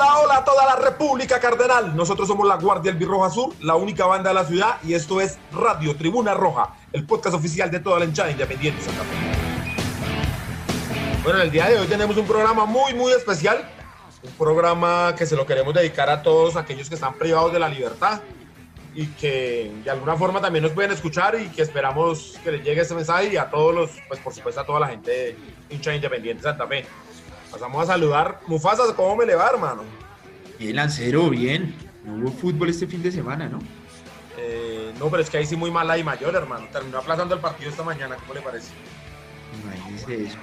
Hola, hola toda la República Cardenal. Nosotros somos la Guardia Albirroja Sur, la única banda de la ciudad, y esto es Radio Tribuna Roja, el podcast oficial de toda la hinchada independiente Santa Fe. Bueno, en el día de hoy tenemos un programa muy, muy especial. Un programa que se lo queremos dedicar a todos aquellos que están privados de la libertad y que de alguna forma también nos pueden escuchar y que esperamos que les llegue ese mensaje y a todos los, pues por supuesto a toda la gente hincha independiente Santa Fe. Pasamos a saludar. Mufasa, ¿cómo me le va, hermano? Bien, Lancero, bien. No hubo fútbol este fin de semana, ¿no? Eh, no, pero es que ahí sí muy mala y mayor, hermano. Terminó aplazando el partido esta mañana, ¿cómo le parece? Imagínese eso.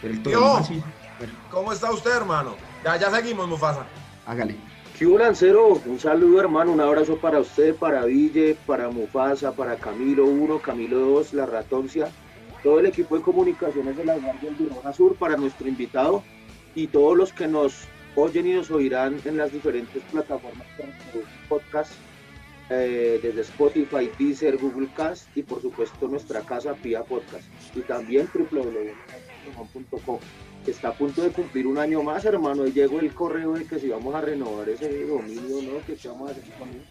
Pero el Tío, Tolima sí. Bueno, ¿Cómo está usted, hermano? Ya, ya seguimos, Mufasa. hágale. ¿Qué hubo, Lancero? Un saludo, hermano. Un abrazo para usted, para Ville, para Mufasa, para Camilo 1, Camilo 2, La Ratoncia, todo el equipo de comunicaciones de la Guardia Albirroja Sur, para nuestro invitado y todos los que nos oyen y nos oirán en las diferentes plataformas de podcast, eh, desde Spotify, Deezer, Google Cast y por supuesto nuestra casa Pia Podcast y también www.com está a punto de cumplir un año más, hermano. Y llegó el correo de que si vamos a renovar ese dominio, ¿no? Que vamos a hacer con él.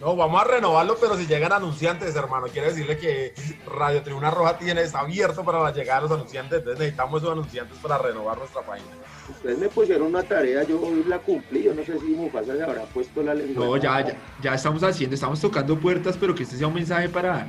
No, vamos a renovarlo, pero si llegan anunciantes, hermano, quiere decirle que Radio Tribuna Roja tiene, está abierto para la llegada de los anunciantes, entonces necesitamos esos anunciantes para renovar nuestra página. Ustedes me pusieron una tarea, yo hoy la cumplí. Yo no sé si Mufasa le habrá puesto la lengua. No, ya, ya, ya estamos haciendo, estamos tocando puertas, pero que este sea un mensaje para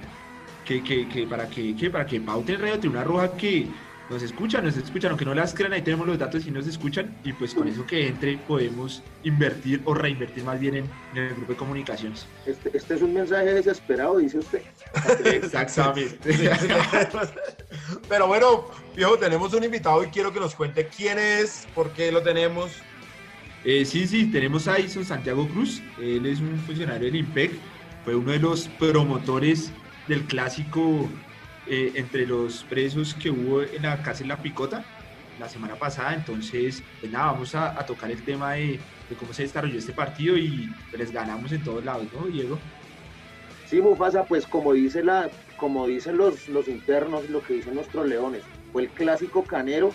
que, que, que para que, que para que pauten Radio Tribuna Roja que nos escuchan, nos escuchan, aunque no las crean, ahí tenemos los datos y nos escuchan, y pues con eso que entre podemos invertir o reinvertir más bien en, en el grupo de comunicaciones. Este, este es un mensaje desesperado, dice usted. Exactamente. Pero bueno, viejo, tenemos un invitado y quiero que nos cuente quién es, por qué lo tenemos. Eh, sí, sí, tenemos a Ison Santiago Cruz. Él es un funcionario del IMPEC. Fue uno de los promotores del clásico eh, entre los presos que hubo en la cárcel La Picota la semana pasada. Entonces, pues nada, vamos a, tocar el tema de, cómo se desarrolló este partido y pues, les ganamos en todos lados, ¿no, Diego? Sí, Mufasa, pues como dice la, como dicen los, los internos, lo que dicen nuestros leones, fue el clásico canero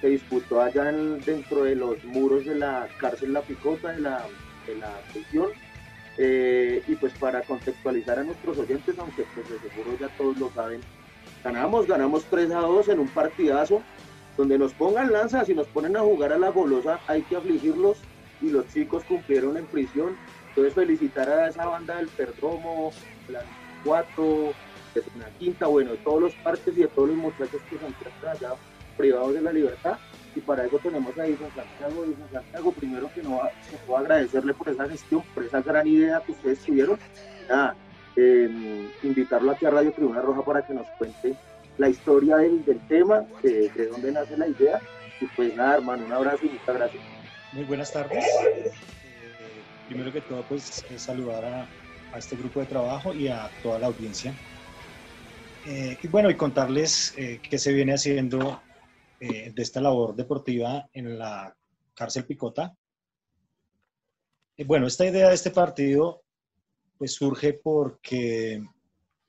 que disputó allá en- dentro de los muros de la cárcel La Picota, de la, de la prisión. Eh, y pues para contextualizar a nuestros oyentes, aunque pues de seguro ya todos lo saben, ganamos, ganamos 3 a 2 en un partidazo, donde nos pongan lanzas y nos ponen a jugar a la golosa, hay que afligirlos y los chicos cumplieron en prisión. Entonces felicitar a esa banda del Perdomo, la 4, de la Quinta, bueno, de todos los parques y de todos los muchachos que se encuentran allá privados de la libertad. Y para eso tenemos ahí San Santiago San Santiago, primero que no, que puedo agradecerle por esa gestión, por esa gran idea que ustedes tuvieron. Nada, eh, invitarlo aquí a Radio Tribuna Roja para que nos cuente la historia del, tema, de, de dónde nace la idea. Y pues nada, hermano, un abrazo y muchas gracias. Muy buenas tardes. Eh, primero que todo, pues eh, saludar a, este grupo de trabajo y a toda la audiencia. Eh, y bueno, y contarles qué se viene haciendo de esta labor deportiva en la cárcel Picota. Bueno, esta idea de este partido pues surge porque,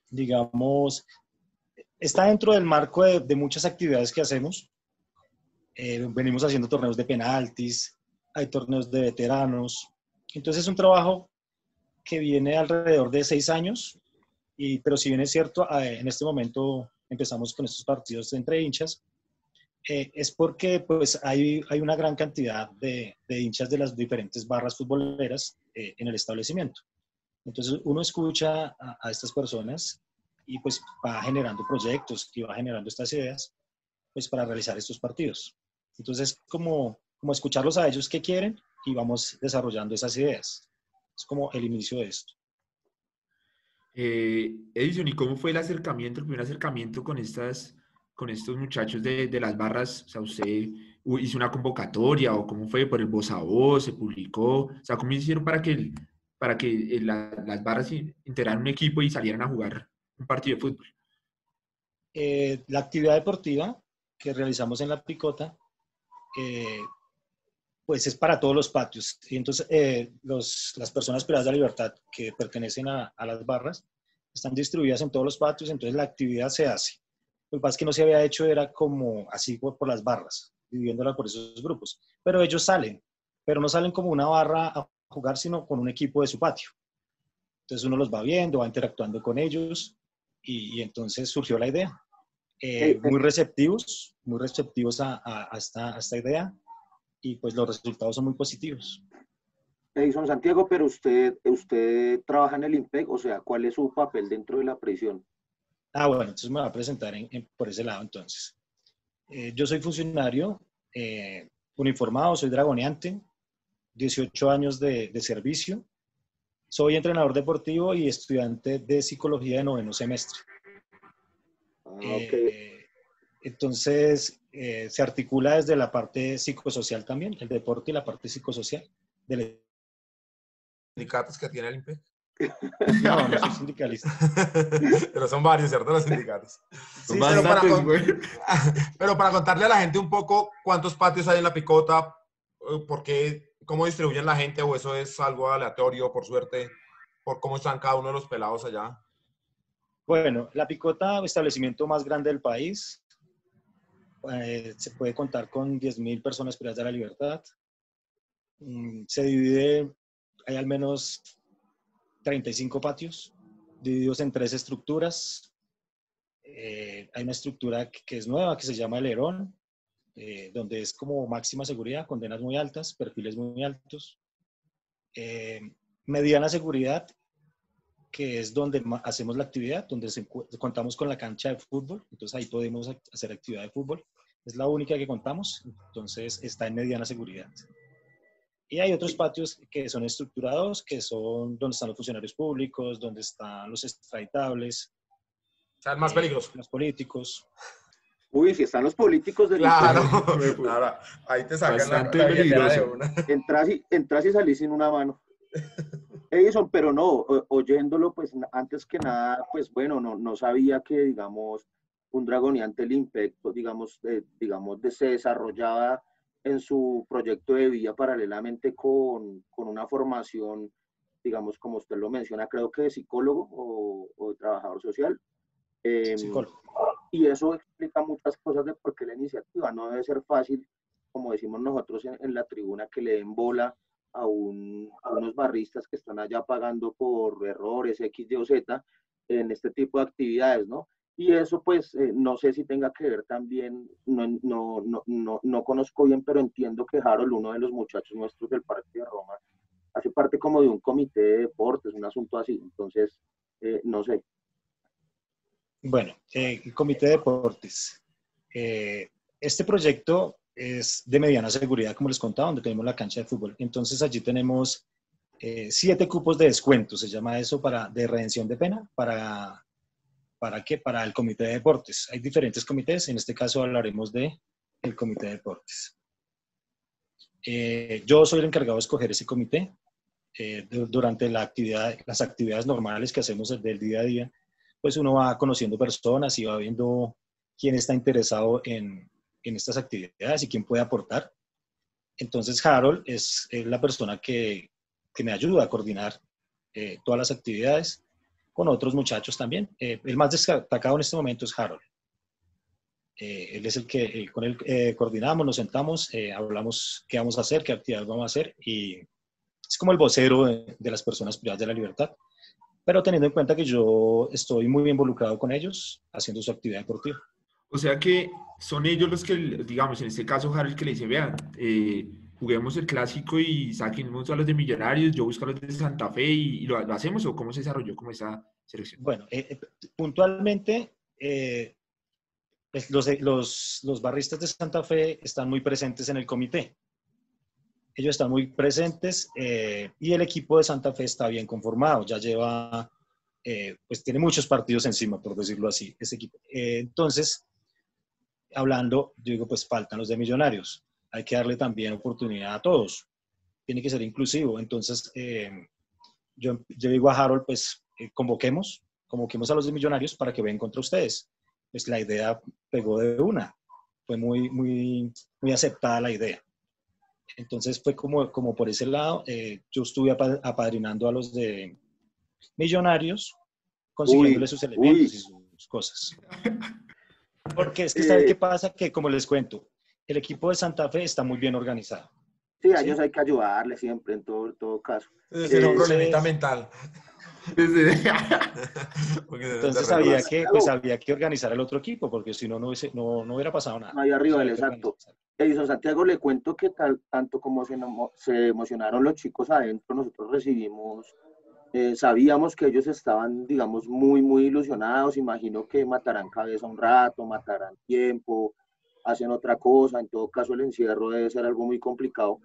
digamos, está dentro del marco de, de muchas actividades que hacemos. Eh, venimos haciendo torneos de penaltis, hay torneos de veteranos. Entonces es un trabajo que viene alrededor de seis años, y, pero si bien es cierto, en este momento empezamos con estos partidos entre hinchas, eh, es porque pues, hay, hay una gran cantidad de, de hinchas de las diferentes barras futboleras eh, en el establecimiento. Entonces uno escucha a, a estas personas y pues va generando proyectos y va generando estas ideas pues para realizar estos partidos. Entonces, como, como escucharlos a ellos qué quieren y vamos desarrollando esas ideas. Es como el inicio de esto. Eh, Edison, ¿y cómo fue el acercamiento, el primer acercamiento con estas, con estos muchachos de, de las barras? O sea, ¿usted hizo una convocatoria o cómo fue por el voz a voz? ¿Se publicó? O sea, ¿cómo hicieron para que, para que eh, la- las barras in- integraran un equipo y salieran a jugar un partido de fútbol? Eh, la actividad deportiva que realizamos en la picota, eh, pues es para todos los patios. Y entonces los, las personas privadas de la libertad que pertenecen a, las barras están distribuidas en todos los patios, entonces la actividad se hace. Lo que pasa es que no se había hecho era como así por, por las barras, dividiéndola por esos grupos. Pero ellos salen, pero no salen como una barra a jugar, sino con un equipo de su patio. Entonces uno los va viendo, va interactuando con ellos y, y entonces surgió la idea. Eh, muy receptivos, muy receptivos a, a, a, esta, a, esta, idea y pues los resultados son muy positivos. Edison Santiago, pero usted, usted trabaja en el IMPEC, o sea, ¿cuál es su papel dentro de la prisión? Ah, bueno, entonces me va a presentar en, en, por ese lado entonces. Eh, yo soy funcionario eh, uniformado, soy dragoneante, 18 años de, de, servicio, soy entrenador deportivo y estudiante de psicología de noveno semestre. Ah, okay. eh, entonces, eh, se articula desde la parte psicosocial también, el deporte y la parte psicosocial. Del... ¿Sindicatos que tiene el IMPEC? No, no soy sindicalista. pero son varios, ¿cierto? Los sindicatos. Sí, pero, para pero, para contarle a la gente un poco cuántos patios hay en la picota, por qué, cómo distribuyen la gente, o eso es algo aleatorio, por suerte, por cómo están cada uno de los pelados allá. Bueno, la picota, establecimiento más grande del país, eh, se puede contar con 10.000 personas privadas de la libertad. Mm, se divide, hay al menos 35 patios, divididos en tres estructuras. Eh, hay una estructura que es nueva, que se llama el Herón, eh, donde es como máxima seguridad, condenas muy altas, perfiles muy altos. Eh, mediana seguridad, que es donde hacemos la actividad, donde se, contamos con la cancha de fútbol, entonces ahí podemos hacer actividad de fútbol. Es la única que contamos, entonces está en mediana seguridad. Y hay otros patios que son estructurados, que son donde están los funcionarios públicos, donde están los extraditables. Están más peligrosos. Eh, los políticos. Uy, si están los políticos del Claro, claro. ahí te sacan Bastante la, peligroso. de una. Entras y, entras y salís sin una mano. Edison, pero no, oyéndolo, pues antes que nada, pues bueno, no, no sabía que, digamos, un dragoniante el impacto, digamos, eh, digamos, de, se desarrollaba en su proyecto de vida paralelamente con, con, una formación, digamos, como usted lo menciona, creo que de psicólogo o, o de trabajador social. Eh, Psicólogo. Y eso explica muchas cosas de por qué la iniciativa no debe ser fácil, como decimos nosotros en, en la tribuna, que le den bola a, un, a, unos barristas que están allá pagando por errores X, Y o Z en este tipo de actividades, ¿no? Y eso, pues, eh, no sé si tenga que ver también, no, no, no, no, no conozco bien, pero entiendo que Harold, uno de los muchachos nuestros del Parque de Roma, hace parte como de un comité de deportes, un asunto así. Entonces, eh, no sé. Bueno, eh, el comité de deportes. Eh, este proyecto es de mediana seguridad, como les contaba, donde tenemos la cancha de fútbol. Entonces, allí tenemos siete cupos de descuento, se llama eso, para, de redención de pena, para ¿Para qué? Para el comité de deportes. Hay diferentes comités, en este caso hablaremos de el comité de deportes. Eh, yo soy el encargado de escoger ese comité. Eh, durante las actividades normales que hacemos del día a día, pues uno va conociendo personas y va viendo quién está interesado en, en estas actividades y quién puede aportar. Entonces Harold es, la persona que, que, me ayuda a coordinar eh, todas las actividades con otros muchachos también. Eh, el más destacado en este momento es Harold. Eh, él es el que con él coordinamos, nos sentamos, hablamos qué vamos a hacer, qué actividades vamos a hacer y es como el vocero de, de, las personas privadas de la libertad. Pero teniendo en cuenta que yo estoy muy involucrado con ellos haciendo su actividad deportiva. O sea que son ellos los que, digamos, en este caso Harold que le dice, vean, juguemos el clásico y saquemos a los de Millonarios, yo busco a los de Santa Fe y, y lo, lo, hacemos o cómo se desarrolló como esa selección? Bueno, eh, puntualmente eh, los, los, los, barristas de Santa Fe están muy presentes en el comité. Ellos están muy presentes eh, y el equipo de Santa Fe está bien conformado, ya lleva, pues tiene muchos partidos encima, por decirlo así, ese equipo. entonces, hablando, yo digo, pues faltan los de Millonarios hay que darle también oportunidad a todos. Tiene que ser inclusivo. Entonces, eh, yo, yo, digo a Harold, pues eh, convoquemos, convoquemos a los de millonarios para que vengan contra ustedes. pues la idea pegó de una. Fue muy, muy, muy aceptada la idea. Entonces fue como, como por ese lado, eh, yo estuve apadrinando a los de Millonarios, consiguiéndole sus elementos y sus cosas. Porque es que, ¿saben qué pasa? Que como les cuento, el equipo de Santa Fe está muy bien organizado. Sí, a ellos hay que ayudarle siempre, en todo, todo caso. Es un problemita mental. Entonces había que, pues, había que organizar el otro equipo, porque si no, no, no, hubiera pasado nada. Ahí arriba, exacto. Edison Santiago, le cuento que tal, tanto como se, se emocionaron los chicos adentro, nosotros recibimos, eh, sabíamos que ellos estaban, digamos, muy, muy ilusionados. Imagino que matarán cabeza un rato, matarán tiempo, hacen otra cosa. En todo caso, el encierro debe ser algo muy complicado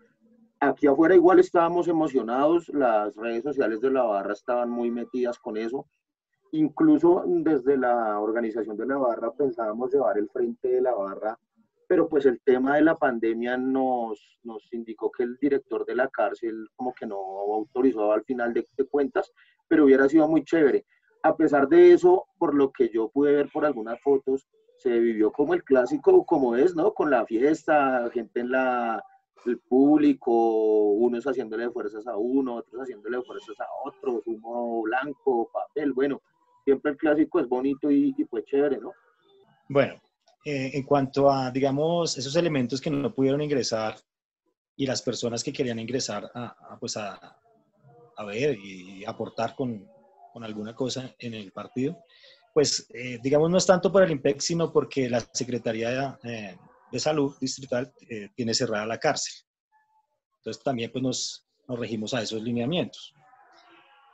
Aquí afuera igual estábamos emocionados, las redes sociales de la barra estaban muy metidas con eso. Incluso desde la organización de la barra pensábamos llevar el frente de la barra, pero pues el tema de la pandemia nos, nos indicó que el director de la cárcel como que no autorizó al final de, de cuentas, pero hubiera sido muy chévere. A pesar de eso, por lo que yo pude ver por algunas fotos, se vivió como el clásico, como es, ¿no? Con la fiesta, gente en la, el público, unos haciéndole fuerzas a uno, otros haciéndole fuerzas a otros, humo blanco, papel, bueno, siempre el clásico es bonito y, y pues chévere, ¿no? Bueno, eh, en cuanto a, digamos, esos elementos que no pudieron ingresar y las personas que querían ingresar a, pues a, a, ver y aportar con, con, alguna cosa en el partido, pues eh, digamos no es tanto por el IMPEC, sino porque la Secretaría eh, de Salud Distrital eh, tiene cerrada la cárcel. Entonces también pues nos, nos, regimos a esos lineamientos.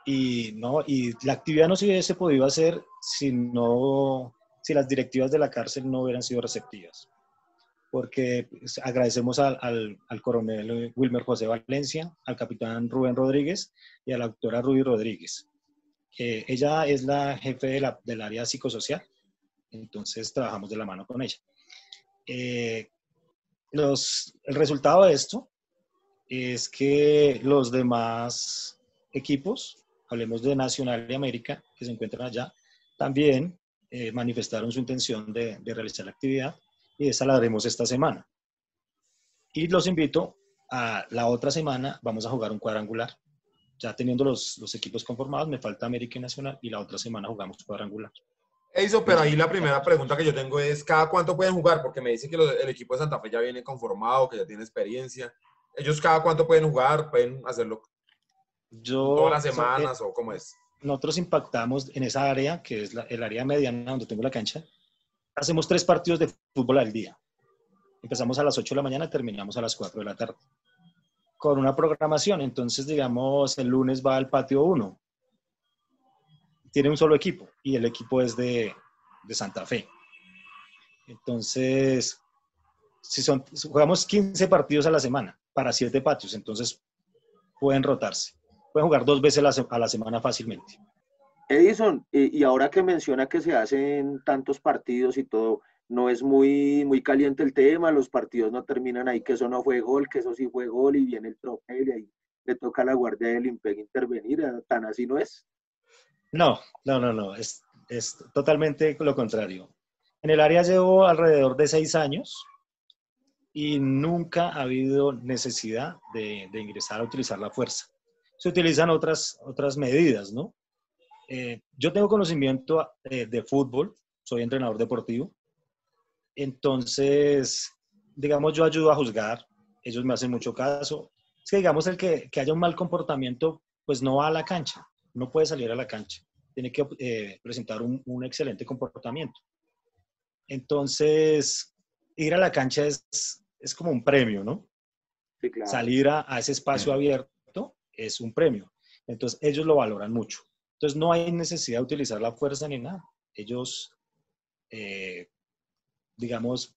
Y, no, y la actividad no se hubiese podido hacer si, no, si las directivas de la cárcel no hubieran sido receptivas. Porque pues, agradecemos al, al, coronel Wilmer José Valencia, al capitán Rubén Rodríguez y a la doctora Ruby Rodríguez. ella es la jefe de la, del área psicosocial, entonces trabajamos de la mano con ella. Eh, el resultado de esto es que los demás equipos, hablemos de Nacional y América, que se encuentran allá, también eh, manifestaron su intención de, realizar la actividad y esa la haremos esta semana. Y los invito a la otra semana, vamos a jugar un cuadrangular. Ya teniendo los equipos conformados, me falta América y Nacional y la otra semana jugamos cuadrangular. Eso, pero ahí la primera pregunta que yo tengo es, ¿cada cuánto pueden jugar? Porque me dice que el equipo de Santa Fe ya viene conformado, que ya tiene experiencia. ¿Ellos cada cuánto pueden jugar? ¿Pueden hacerlo yo, todas las semanas o cómo es? Nosotros impactamos en esa área, que es el área mediana donde tengo la cancha. Hacemos tres partidos de fútbol al día. Empezamos a las 8 de la mañana, terminamos a las 4 de la tarde. Con una programación, entonces digamos, el lunes va al patio 1, tiene un solo equipo y el equipo es de, de Santa Fe. Entonces, si son, jugamos 15 partidos a la semana para 7 patios, entonces pueden rotarse. Pueden jugar dos veces a la semana fácilmente. Edison, y ahora que menciona que se hacen tantos partidos y todo, no es muy, muy caliente el tema, los partidos no terminan ahí, que eso no fue gol, que eso sí fue gol y viene el trofeo y ahí le toca a la guardia del IMPEG intervenir, tan así no es. No, no, no, no, es, es totalmente lo contrario. En el área llevo alrededor de seis años y nunca ha habido necesidad de, ingresar a utilizar la fuerza. Se utilizan otras, otras medidas, ¿no? Eh, yo tengo conocimiento eh, de fútbol, soy entrenador deportivo, entonces, digamos, yo ayudo a juzgar, ellos me hacen mucho caso. Es que, digamos, el que, que haya un mal comportamiento, pues no va a la cancha no puede salir a la cancha, tiene que eh, presentar un, excelente comportamiento. Entonces, ir a la cancha es, es como un premio, ¿no? Salir a, ese espacio abierto es un premio. Entonces, ellos lo valoran mucho. Entonces, no hay necesidad de utilizar la fuerza ni nada. Ellos, eh, digamos,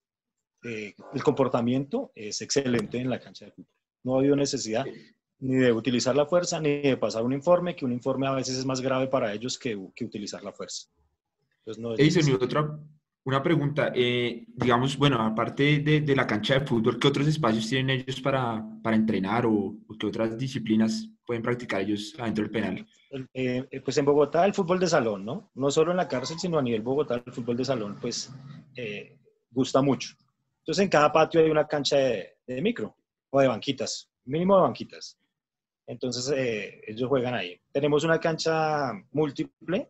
eh, el comportamiento es excelente en la cancha de fútbol. No ha habido necesidad ni de utilizar la fuerza, ni de pasar un informe, que un informe a veces es más grave para ellos que, que utilizar la fuerza. Entonces, no es otra, Una pregunta, eh, digamos, bueno, aparte de, de, la cancha de fútbol, ¿qué otros espacios tienen ellos para, para entrenar o, o, qué otras disciplinas pueden practicar ellos adentro del penal? Eh, eh, pues en Bogotá el fútbol de salón, ¿no? No solo en la cárcel, sino a nivel Bogotá el fútbol de salón, pues eh, gusta mucho. Entonces en cada patio hay una cancha de, de micro o de banquitas, mínimo de banquitas. Entonces ellos juegan ahí. Tenemos una cancha múltiple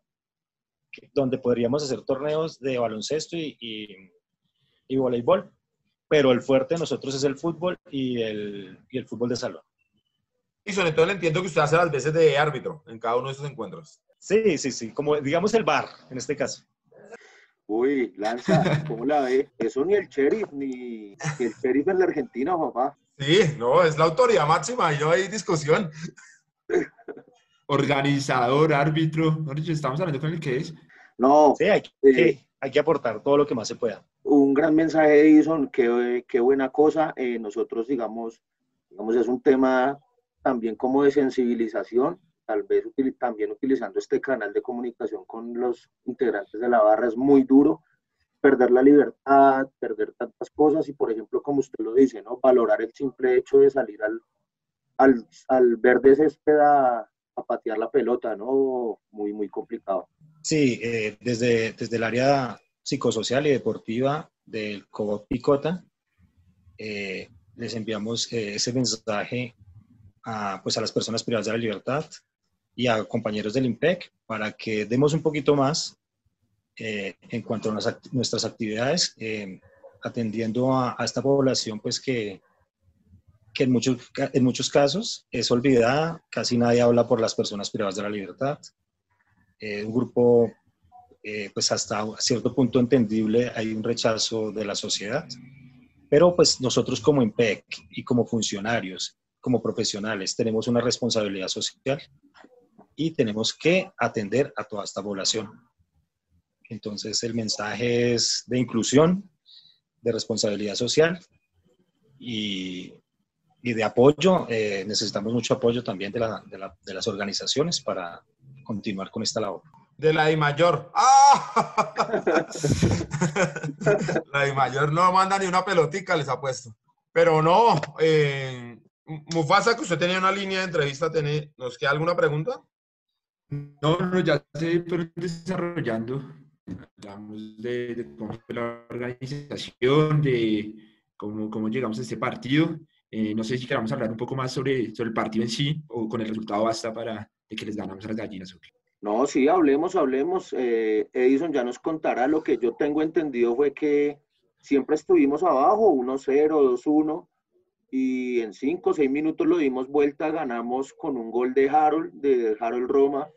donde podríamos hacer torneos de baloncesto y, y, y voleibol, pero el fuerte de nosotros es el fútbol y el, y el fútbol de salón. Y sobre todo entiendo que usted hace las veces de árbitro en cada uno de esos encuentros. Sí, sí, sí, como digamos el bar en este caso. Uy, Lanza, ¿cómo la ve? Eso ni el sheriff, ni, ni el sheriff en la Argentina, papá. Sí, no, es la autoridad máxima y no hay discusión. Organizador, árbitro, estamos hablando con el que es. No. Sí, hay que, eh, hay que aportar todo lo que más se pueda. Un gran mensaje, Edison, qué, qué buena cosa. Eh, nosotros, digamos, digamos, es un tema también como de sensibilización, tal vez util, también utilizando este canal de comunicación con los integrantes de la barra es muy duro, perder la libertad, perder tantas cosas y por ejemplo, como usted lo dice, ¿no? valorar el simple hecho de salir al, al, al verde césped a, a, patear la pelota, ¿no? Muy, muy complicado. Sí, eh, desde, desde el área psicosocial y deportiva del COBOP Picota, eh, les enviamos eh, ese mensaje a, pues a las personas privadas de la libertad y a compañeros del IMPEC para que demos un poquito más eh, en cuanto a nuestras, nuestras actividades, eh, atendiendo a, a, esta población pues que, que en, muchos, en muchos casos es olvidada, casi nadie habla por las personas privadas de la libertad. Eh, un grupo pues hasta cierto punto entendible hay un rechazo de la sociedad, pero pues nosotros como IMPEC y como funcionarios como profesionales tenemos una responsabilidad social y tenemos que atender a toda esta población. Entonces el mensaje es de inclusión, de responsabilidad social y, y de apoyo. Eh, necesitamos mucho apoyo también de, la, de, la, de, las organizaciones para continuar con esta labor. De la I mayor. ¡Ah! la I mayor no manda ni una pelotica, les apuesto. Pero no, eh, Mufasa, que usted tenía una línea de entrevista, ¿nos queda alguna pregunta? No, no, ya se pero desarrollando. Hablamos de, cómo fue la organización, de cómo, cómo llegamos a este partido. Eh, no sé si queramos hablar un poco más sobre, sobre el partido en sí o con el resultado basta para que les ganamos a las gallinas. No, sí, hablemos, hablemos. Eh, Edison ya nos contará. Lo que yo tengo entendido fue que siempre estuvimos abajo, 1-0, 2-1 y en cinco o seis minutos lo dimos vuelta, ganamos con un gol de Harold, de Harold Roma.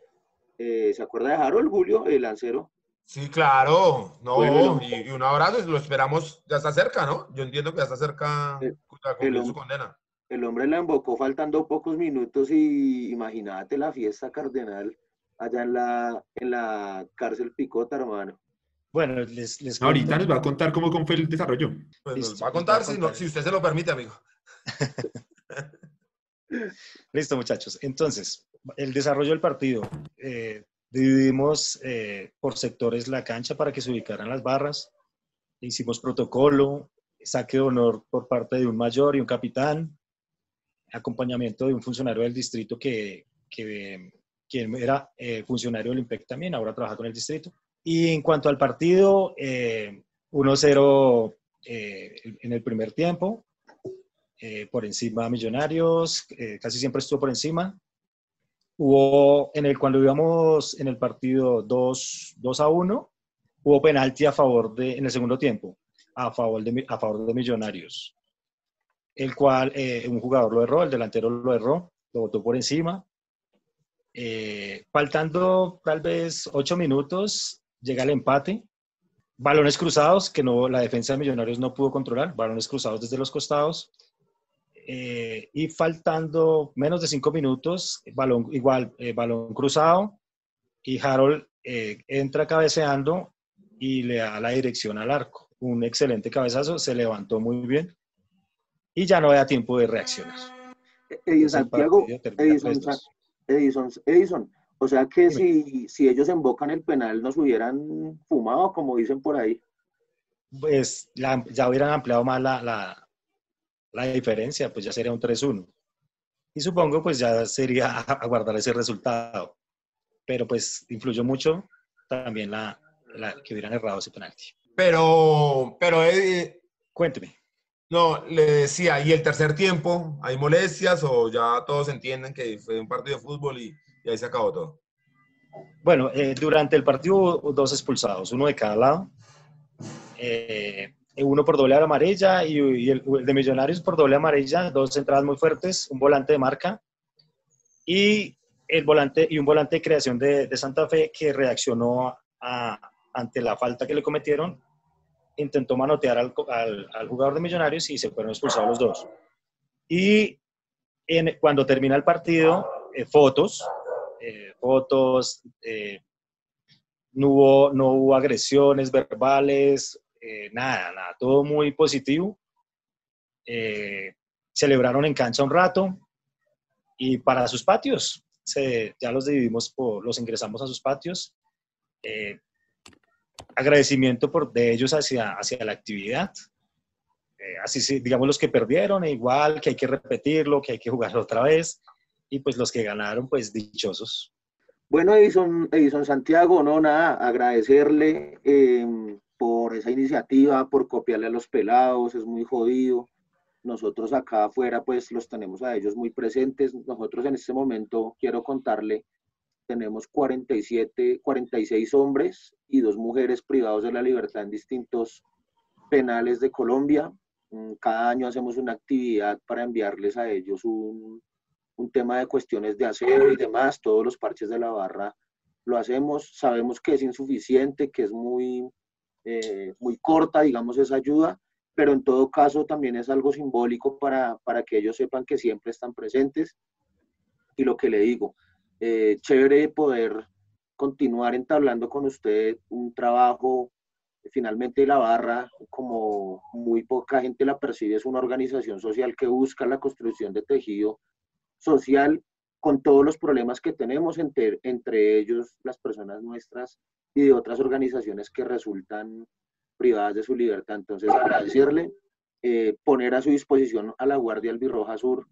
Eh, ¿Se acuerda de Harold, Julio, el lancero? Sí, claro. No, bueno, y, y, un abrazo, lo esperamos, ya está cerca, ¿no? Yo entiendo que ya está cerca el, cumplir su condena. El hombre la embocó faltando pocos minutos y imagínate la fiesta cardenal allá en la, en la cárcel Picota, hermano. Bueno, les, les Ahorita nos va a contar cómo fue el desarrollo. Pues nos va a contar, si, no, si usted se lo permite, amigo. Listo, muchachos. Entonces, el desarrollo del partido. Eh, dividimos eh, por sectores la cancha para que se ubicaran las barras. Hicimos protocolo, saque de honor por parte de un mayor y un capitán, acompañamiento de un funcionario del distrito que, que quien era eh, funcionario del IMPEC también, ahora trabaja con el distrito. Y en cuanto al partido, 1-0 en el primer tiempo, eh, por encima Millonarios, eh, casi siempre estuvo por encima. Hubo, en el, cuando íbamos en el partido 2, 2 a 1, hubo penalti a favor de, en el segundo tiempo, a favor de, a favor de Millonarios, el cual eh, un jugador lo erró, el delantero lo erró, lo botó por encima. Eh, faltando tal vez 8 minutos, llega el empate. Balones cruzados que no, la defensa de Millonarios no pudo controlar, balones cruzados desde los costados eh, y faltando menos de cinco minutos, balón, igual, eh, balón cruzado, y Harold eh, entra cabeceando y le da la dirección al arco. Un excelente cabezazo, se levantó muy bien y ya no da tiempo de reaccionar. Edison, Santiago, Edison, Edison, Edison, o sea que si, si ellos embocan el penal nos hubieran fumado, como dicen por ahí. pues ya hubieran ampliado más la, la, la diferencia, pues ya sería un 3-1. Y supongo pues ya sería aguardar ese resultado. Pero pues influyó mucho también la, la que hubieran errado ese penalti. Pero, pero... Eh, Cuénteme. No, le decía, ¿y el tercer tiempo? ¿Hay molestias o ya todos entienden que fue un partido de fútbol y, ahí se acabó todo? Bueno, eh, durante el partido hubo dos expulsados, uno de cada lado. Eh, uno por doble amarilla y, el, de Millonarios por doble amarilla, dos entradas muy fuertes, un volante de marca y, el volante, y un volante de creación de, Santa Fe que reaccionó ante la falta que le cometieron intentó manotear al, al, jugador de Millonarios y se fueron expulsados los dos. Y en, cuando termina el partido, eh, fotos, eh, fotos, eh, no, hubo, no hubo agresiones verbales, nada, nada, todo muy positivo. celebraron en cancha un rato y para sus patios, se, ya los dividimos, por, los ingresamos a sus patios agradecimiento por, de ellos hacia, hacia la actividad. Eh, así, digamos, los que perdieron, e igual que hay que repetirlo, que hay que jugarlo otra vez. Y pues los que ganaron, pues dichosos. Bueno, Edison, Edison Santiago, no, nada, agradecerle por esa iniciativa, por copiarle a los pelados, es muy jodido. Nosotros acá afuera, pues los tenemos a ellos muy presentes. Nosotros en este momento, quiero contarle, tenemos 47, 46 hombres y dos mujeres privados de la libertad en distintos penales de Colombia. Mm, cada año hacemos una actividad para enviarles a ellos un, un tema de cuestiones de aseo y demás. Todos los parches de la barra lo hacemos. Sabemos que es insuficiente, que es muy, eh, muy corta, digamos, esa ayuda, pero en todo caso también es algo simbólico para, para que ellos sepan que siempre están presentes. Y lo que le digo, eh, chévere poder continuar entablando con usted un trabajo. Finalmente la barra, como muy poca gente la percibe, es una organización social que busca la construcción de tejido social con todos los problemas que tenemos, entre, entre ellos las personas nuestras y de otras organizaciones que resultan privadas de su libertad. Entonces, agradecerle, eh, poner a su disposición a la Guardia Albirroja Sur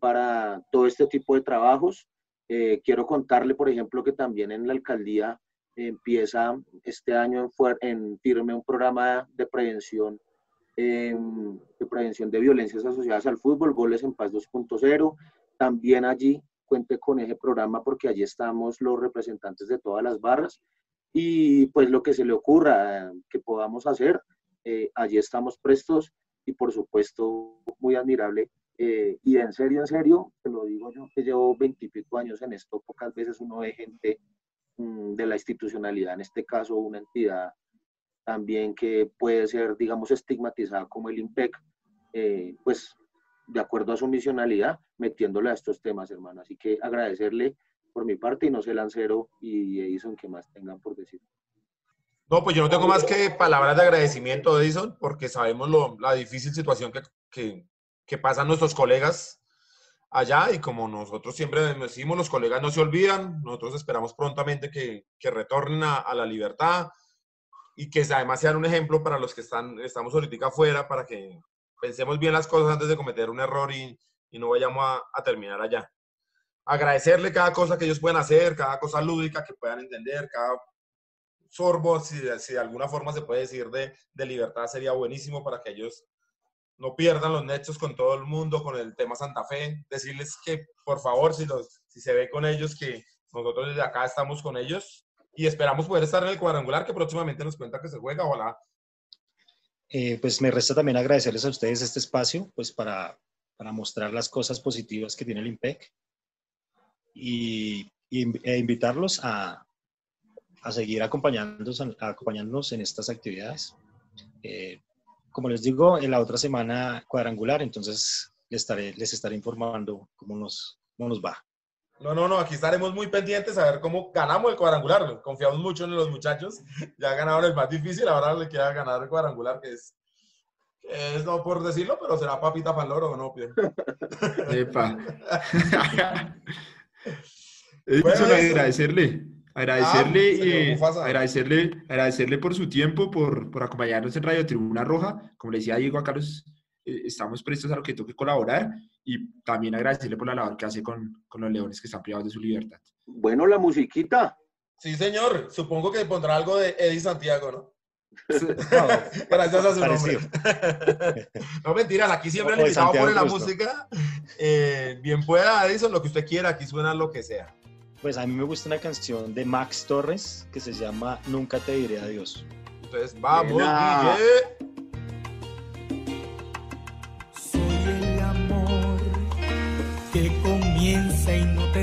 para todo este tipo de trabajos eh, quiero contarle, por ejemplo, que también en la alcaldía empieza este año en, en firme un programa de prevención, em, de prevención de violencias asociadas al fútbol, Goles en Paz 2.0. También allí cuente con ese programa porque allí estamos los representantes de todas las barras y pues lo que se le ocurra que podamos hacer, eh, allí estamos prestos y por supuesto muy admirable eh, y en serio, en serio, te lo digo yo, que llevo veintipico años en esto, pocas veces uno ve gente mm, de la institucionalidad, en este caso una entidad también que puede ser, digamos, estigmatizada como el IMPEC, eh, pues de acuerdo a su misionalidad, metiéndole a estos temas, hermano. Así que agradecerle por mi parte y no sé, Lancero y Edison, que más tengan por decir. No, pues yo no tengo más que palabras de agradecimiento, Edison, porque sabemos lo, la difícil situación que, que, que pasan nuestros colegas allá y como nosotros siempre decimos, los colegas no se olvidan, nosotros esperamos prontamente que, que retornen a, la libertad y que además sean un ejemplo para los que están, estamos ahorita afuera, para que pensemos bien las cosas antes de cometer un error y, y no vayamos a, a, terminar allá. Agradecerle cada cosa que ellos pueden hacer, cada cosa lúdica que puedan entender, cada sorbo, si, si de alguna forma se puede decir de, de libertad, sería buenísimo para que ellos no pierdan los nexos con todo el mundo, con el tema Santa Fe, decirles que por favor, si, los, si se ve con ellos, que nosotros desde acá estamos con ellos y esperamos poder estar en el cuadrangular que próximamente nos cuenta que se juega, ojalá. Eh, pues me resta también agradecerles a ustedes este espacio, pues para, para mostrar las cosas positivas que tiene el IMPEC y, e invitarlos a, a seguir acompañándonos, acompañándonos en estas actividades. Eh, como les digo, en la otra semana cuadrangular, entonces les estaré, les estaré informando cómo nos, cómo nos va. No, no, no, aquí estaremos muy pendientes a ver cómo ganamos el cuadrangular. Confiamos mucho en los muchachos. Ya ganaron el más difícil, ahora le queda ganar el cuadrangular, que es, es no por decirlo, pero será papita para el loro, ¿no? Epa. bueno, agradecerle Agradecerle, Ah, eh, agradecerle, agradecerle por su tiempo, por, por acompañarnos en Radio Tribuna Roja. Como le decía Diego a Carlos, estamos prestos a lo que toque colaborar y también agradecerle por la labor que hace con, con los leones que están privados de su libertad. Bueno, la musiquita. Sí, señor. Supongo que pondrá algo de Eddie Santiago, ¿no? No, Gracias a su Parecido. nombre. no mentiras, aquí siempre el O de invitado pone la música. Eh, bien pueda, Edison, lo que usted quiera, aquí suena lo que sea. Pues a mí me gusta una canción de Max Torres que se llama Nunca te diré adiós. Entonces, vamos. Guille.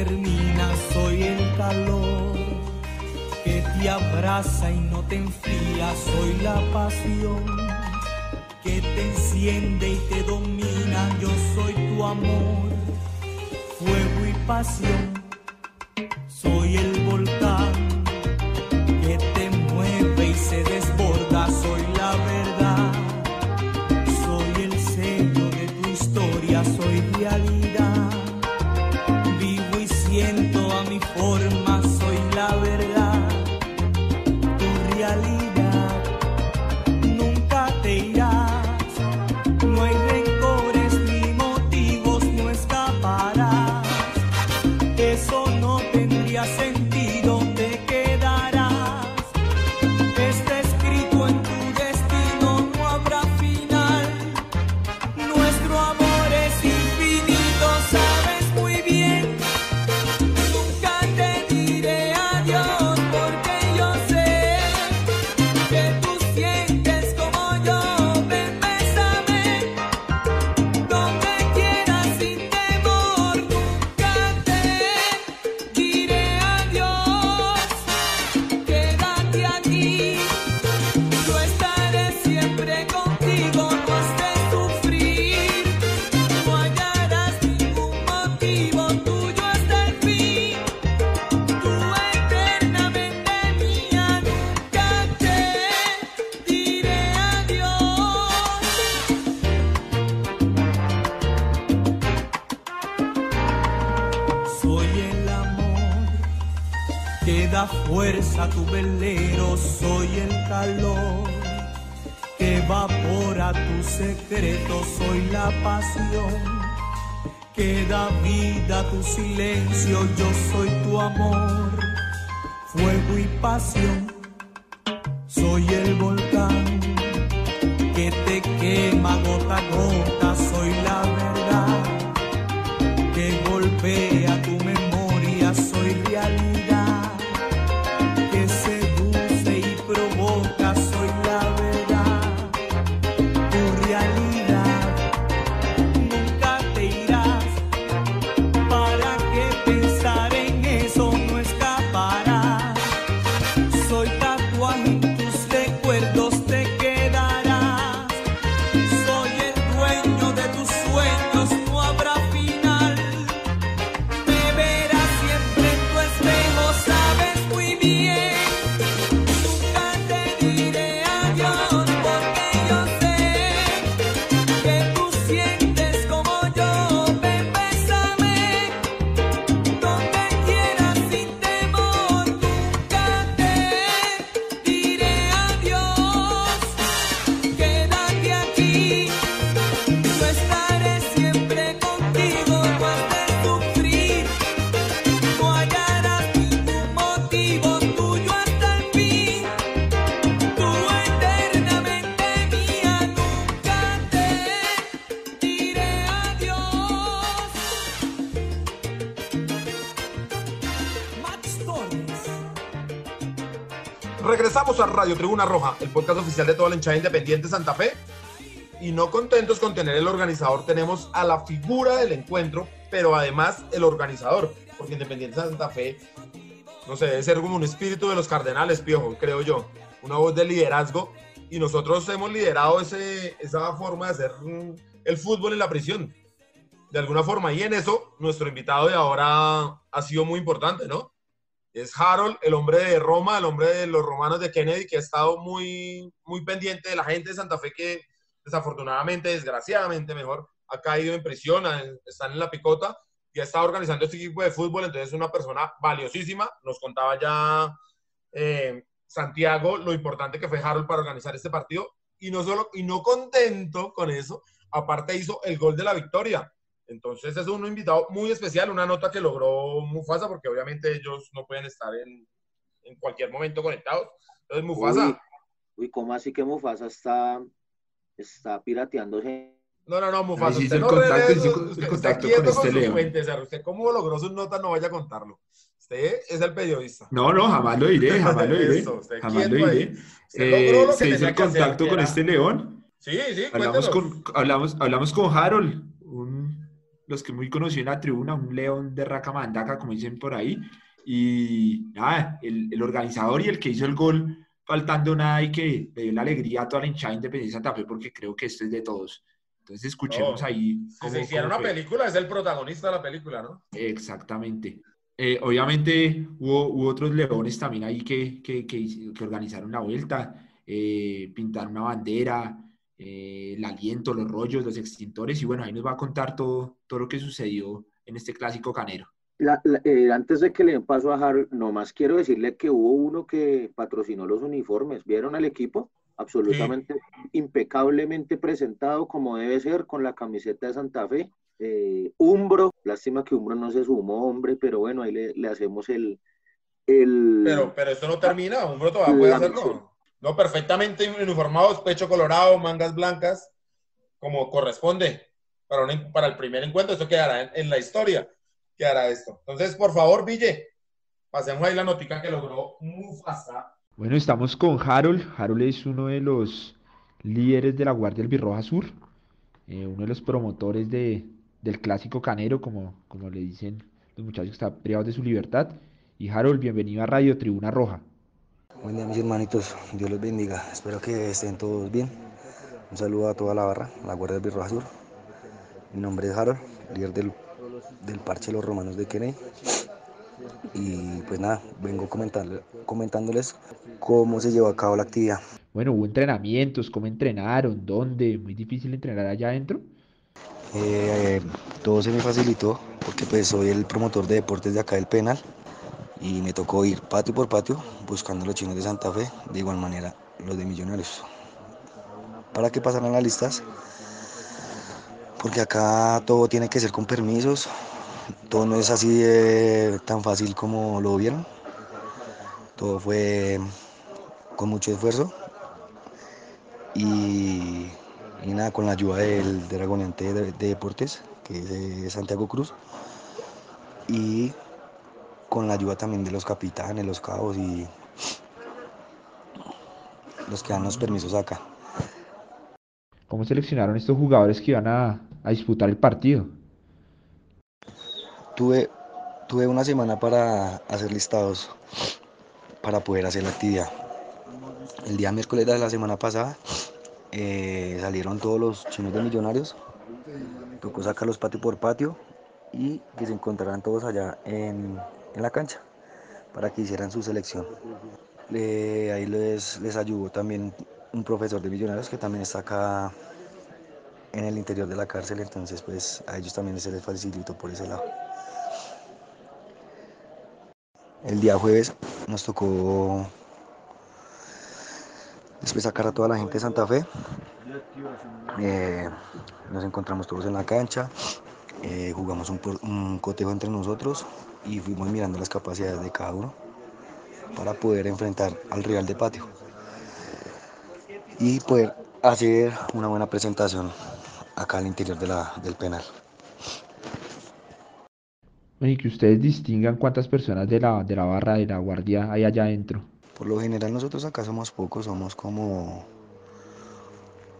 Termina. Soy el calor que te abraza y no te enfría. Soy la pasión que te enciende y te domina. Yo soy tu amor, fuego y pasión. Soy el el calor que evapora tu secreto, soy la pasión que da vida a tu silencio, yo soy tu amor, fuego y pasión, soy el volcán que te quema gota a gota, oficial de toda la hinchada independiente de Santa Fe. Y no contentos con tener el organizador, tenemos a la figura del encuentro, pero además el organizador, porque Independiente Santa Fe, no sé, debe ser como un espíritu de los cardenales, piojo, creo yo, una voz de liderazgo. Y nosotros hemos liderado ese, esa forma de hacer mm, el fútbol en la prisión, de alguna forma. Y en eso, nuestro invitado de ahora ha sido muy importante, ¿no? Es Harold, el hombre de Roma, el hombre de los romanos de Kennedy, que ha estado muy, muy pendiente de la gente de Santa Fe que desafortunadamente, desgraciadamente mejor, ha caído en prisión, están en la picota, ya estaba organizando este equipo de fútbol, entonces es una persona valiosísima. Nos contaba ya eh, Santiago lo importante que fue Harold para organizar este partido y no solo y no contento con eso, aparte hizo el gol de la victoria. Entonces es un invitado muy especial, una nota que logró Mufasa, porque obviamente ellos no pueden estar en, en cualquier momento conectados. Entonces Mufasa. Uy, uy, ¿cómo así que Mufasa está, está pirateándose? No, no, no, Mufasa. Usted el no contacto, el usted- contacto usted con este sus León. fuentes, o sea, usted cómo logró sus notas no vaya a contarlo. Usted es el periodista. No, no, jamás lo diré, jamás lo diré. Eso, usted Jamás lo diré. Eh, lo se hizo el hacer, contacto que con era- este león. Sí, sí, Hablamos cuéntenos. con, hablamos, hablamos con Harold, un- los que muy conoció en la tribuna, un león de Racamandaca, como dicen por ahí. Y nada, el, el organizador y el que hizo el gol, faltando nada y que le dio la alegría a toda la hinchada de Independiente Santa Fe, porque creo que esto es de todos. Entonces escuchemos No, ahí. Si cómo- se hiciera una fue. película, es el protagonista de la película, ¿no? Exactamente. Eh, obviamente hubo, hubo otros leones también ahí que, que, que que organizaron la vuelta, eh, pintaron una bandera, eh, el aliento, los rollos, los extintores, y bueno, ahí nos va a contar todo, todo lo que sucedió en este clásico canero. La- la- eh, antes de que le den paso a Harold, nomás quiero decirle que hubo uno que patrocinó los uniformes. ¿Vieron al equipo? Absolutamente impecablemente presentado como debe ser con la camiseta de Santa Fe. Eh, Umbro, lástima que Umbro no se sumó, hombre, pero bueno, ahí le, le hacemos el... el Pero, pero esto no termina, un broto puede hacerlo. No, perfectamente uniformados, pecho colorado, mangas blancas, como corresponde para, para el primer encuentro. Esto quedará en, en la historia, quedará esto. Entonces, por favor, Ville, pasemos ahí la notica que logró Mufasa. Bueno, estamos con Harold. Harold es uno de los líderes de la Guardia Albirroja Sur, eh, uno de los promotores de, del clásico canero, como, como le dicen los muchachos que están privados de su libertad. Y Harold, bienvenido a Radio Tribuna Roja. Buen día mis hermanitos, Dios los bendiga, espero que estén todos bien. Un saludo a toda la barra, la Guardia del Birroja Sur. Mi nombre es Harold, líder del, del Parche de los Romanos de Kennedy. Y pues nada, vengo comentándoles cómo se llevó a cabo la actividad. Bueno, hubo entrenamientos, cómo entrenaron, dónde, muy difícil entrenar allá adentro. Eh, todo se me facilitó porque pues soy el promotor de deportes de acá del penal y me tocó ir patio por patio buscando los chinos de Santa Fe, de igual manera los de Millonarios. Para que pasaran las listas, porque acá todo tiene que ser con permisos, todo no es así de tan fácil como lo vieron, todo fue con mucho esfuerzo. Y, nada, con la ayuda del dragoneante de, de deportes, que es eh, Santiago Cruz, y con la ayuda también de los capitanes, los cabos y los que dan los permisos acá. ¿Cómo seleccionaron estos jugadores que iban a, a disputar el partido? Tuve, tuve una semana para hacer listados para poder hacer la actividad. El día miércoles de la semana pasada eh, salieron todos los chinos de millonarios. Tocó sacarlos patio por patio y que se encontraran todos allá en, en la cancha para que hicieran su selección. Le- ahí les, les ayudó también un profesor de millonarios que también está acá en el interior de la cárcel, entonces pues a ellos también se les facilitó por ese lado. El día jueves nos tocó después sacar a toda la gente de Santa Fe. Eh, nos encontramos todos en la cancha, eh, jugamos un cotejo entre nosotros y fuimos mirando las capacidades de cada uno para poder enfrentar al rival de patio y poder hacer una buena presentación acá al interior de la- del penal. Y que ustedes distingan cuántas personas de la, de la barra de la guardia hay allá adentro. Por lo general nosotros acá somos pocos, somos como,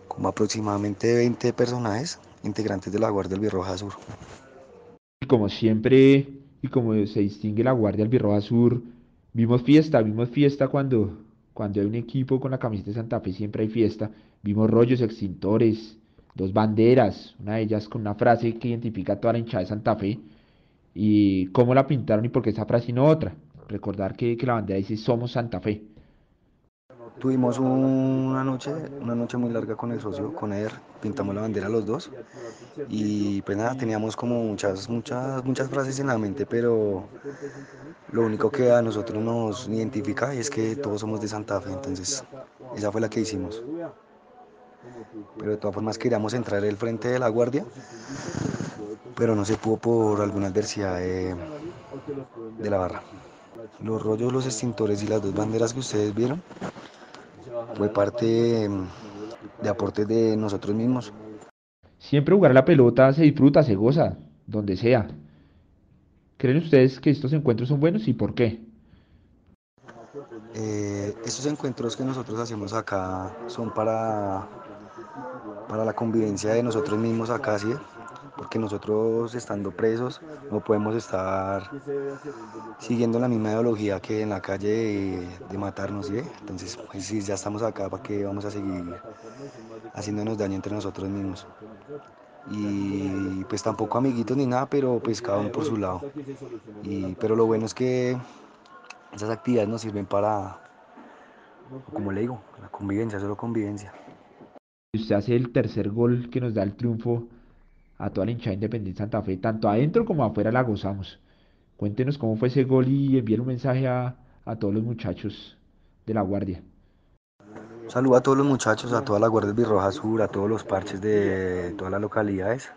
como aproximadamente 20 personajes integrantes de la Guardia Albirroja Sur. Y como siempre, y como se distingue la Guardia Albirroja Sur, vimos fiesta, vimos fiesta cuando, cuando hay un equipo con la camiseta de Santa Fe, siempre hay fiesta. Vimos rollos, extintores, dos banderas, una de ellas con una frase que identifica a toda la hinchada de Santa Fe. Y cómo la pintaron y por qué esa frase y no otra. Recordar que, que la bandera dice Somos Santa Fe. Tuvimos una noche, una noche muy larga con el socio, con Eder, pintamos la bandera los dos y pues nada, teníamos como muchas, muchas, muchas frases en la mente, pero lo único que a nosotros nos identifica es que todos somos de Santa Fe, entonces esa fue la que hicimos. Pero de todas formas queríamos entrar el frente de la guardia, pero no se pudo por alguna adversidad de, de la barra. Los rollos, los extintores y las dos banderas que ustedes vieron fue parte de aportes de nosotros mismos. Siempre jugar la pelota se disfruta, se goza, donde sea. ¿Creen ustedes que estos encuentros son buenos y por qué? Eh, estos encuentros que nosotros hacemos acá son para, para la convivencia de nosotros mismos acá, ¿sí? Porque nosotros estando presos no podemos estar siguiendo la misma ideología que en la calle de, matarnos, ¿sí? Entonces, pues si ya estamos acá, ¿para qué vamos a seguir haciéndonos daño entre nosotros mismos? Y pues tampoco amiguitos ni nada, pero pues cada uno por su lado. Y, pero lo bueno es que esas actividades nos sirven para, como le digo, la convivencia, solo convivencia. Usted hace el tercer gol que nos da el triunfo a toda la hinchada Independiente Santa Fe, tanto adentro como afuera la gozamos. Cuéntenos cómo fue ese gol y envíen un mensaje a, a todos los muchachos de la Guardia. Saludo a todos los muchachos, a toda la Guardia Birroja Sur, a todos los parches de todas las localidades.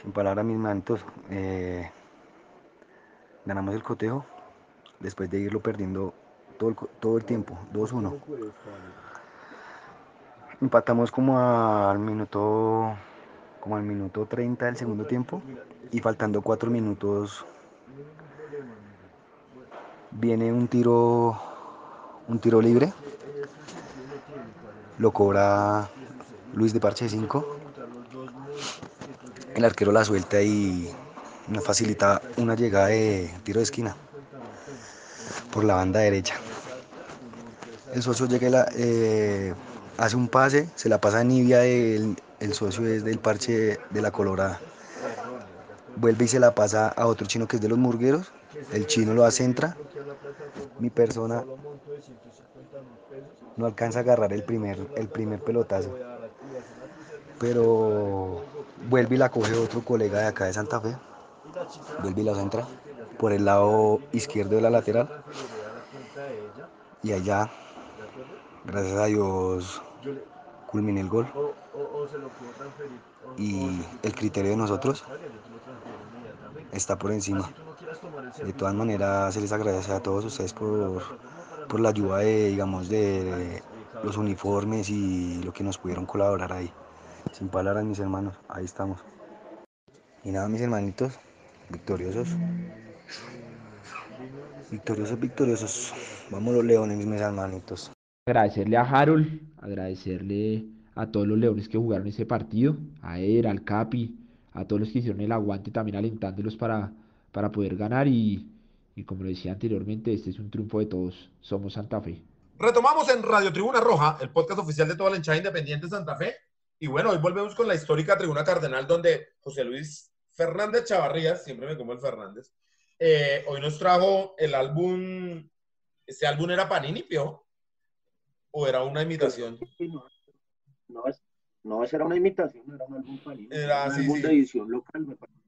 Sin palabras mis manitos, eh, ganamos el cotejo después de irlo perdiendo todo todo el tiempo, 2-1. Empatamos como al minuto como al minuto 30 del segundo tiempo y faltando 4 minutos viene un tiro un tiro libre. Lo cobra Luis de Parche 5 el arquero la suelta y nos facilita una llegada de tiro de esquina por la banda derecha. El socio llega eh, hace un pase se la pasa a Nivia el socio es del parche de la Colorada. Vuelve y se la pasa a otro chino que es de los murgueros. El chino lo acentra. Mi persona no alcanza a agarrar el primer, el primer pelotazo. Pero vuelve y la coge otro colega de acá de Santa Fe. Vuelve y la centra por el lado izquierdo de la lateral. Y allá, gracias a Dios, culmine el gol. Y el criterio de nosotros está por encima. De todas maneras, se les agradece a todos ustedes por, por la ayuda de, digamos, de los uniformes y lo que nos pudieron colaborar ahí. Sin palabras, mis hermanos, ahí estamos. Y nada, mis hermanitos, victoriosos. Victoriosos, victoriosos. Vamos los leones, mis hermanitos. Agradecerle a Harold, agradecerle a todos los leones que jugaron ese partido, a Eder, al Capi, a todos los que hicieron el aguante también alentándolos para, para poder ganar y, y como lo decía anteriormente, este es un triunfo de todos, somos Santa Fe. Retomamos en Radio Tribuna Roja, el podcast oficial de toda la hinchada independiente Santa Fe. Y bueno, hoy volvemos con la histórica Tribuna Cardenal, donde José Luis Fernández Chavarrías, siempre me como el Fernández, eh, hoy nos trajo el álbum, ¿ese álbum era Panini, Pio? ¿O era una imitación? No, es, no, esa era una imitación, era un álbum Panini, Era, un sí, álbum sí. de edición local, me parece.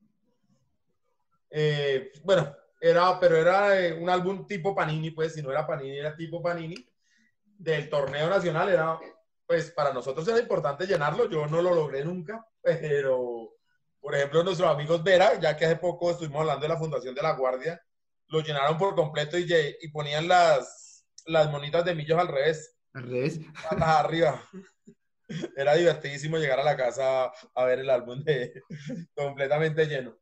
Eh, bueno, era, pero era eh, un álbum tipo Panini, pues si no era Panini, era tipo Panini. Del torneo nacional era, pues para nosotros era importante llenarlo. Yo no lo logré nunca, pero por ejemplo, nuestros amigos Vera, ya que hace poco estuvimos hablando de la Fundación de la Guardia, lo llenaron por completo y, y ponían las, las monitas de millos al revés, Al revés. patas arriba. Era divertidísimo llegar a la casa a ver el álbum de, completamente lleno.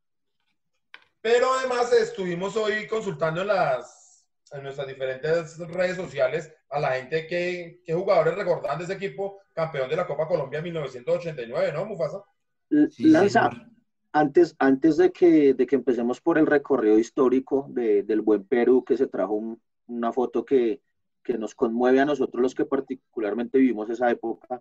Pero además estuvimos hoy consultando en, las, en nuestras diferentes redes sociales a la gente que, que jugadores recordaban de ese equipo campeón de la Copa Colombia en 1989, ¿no, Mufasa? Sí, Lanza, señor. antes, antes de, que, de que empecemos por el recorrido histórico de- del buen Perú, que se trajo un- una foto que, que nos conmueve a nosotros los que particularmente vivimos esa época,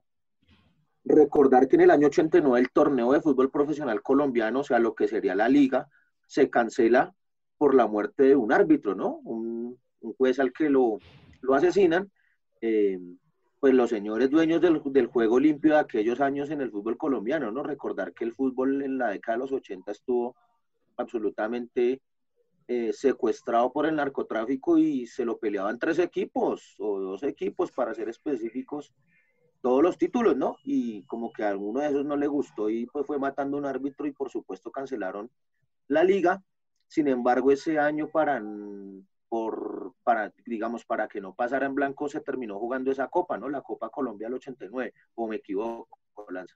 recordar que en el año 89 el torneo de fútbol profesional colombiano, o sea, lo que sería la liga, se cancela por la muerte de un árbitro, ¿no? Un, juez al que lo, lo asesinan eh, pues los señores dueños del, del, juego limpio de aquellos años en el fútbol colombiano, ¿no? Recordar que el fútbol en la década de los 80 estuvo absolutamente eh, secuestrado por el narcotráfico y se lo peleaban tres equipos o dos equipos para ser específicos todos los títulos, ¿no? Y como que a alguno de esos no le gustó y pues fue matando un árbitro y por supuesto cancelaron la liga. Sin embargo, ese año para, por, para, digamos, para que no pasara en blanco se terminó jugando esa copa, ¿no? La Copa Colombia del 89, o me equivoco, Lanza.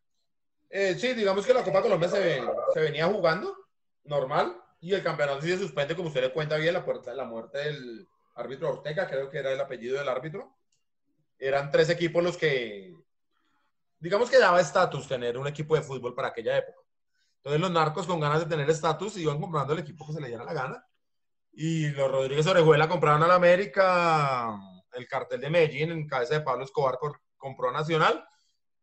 Eh, sí, digamos que la Copa Colombia se, se, venía jugando normal y el campeonato sí se suspende, como usted le cuenta bien, la, puerta, la muerte del árbitro Ortega, creo que era el apellido del árbitro eran tres equipos los que, digamos que daba estatus tener un equipo de fútbol para aquella época. Entonces los narcos con ganas de tener estatus iban comprando el equipo que se le diera la gana. Y los Rodríguez Orejuela compraron a la América, el cartel de Medellín en cabeza de Pablo Escobar compró Nacional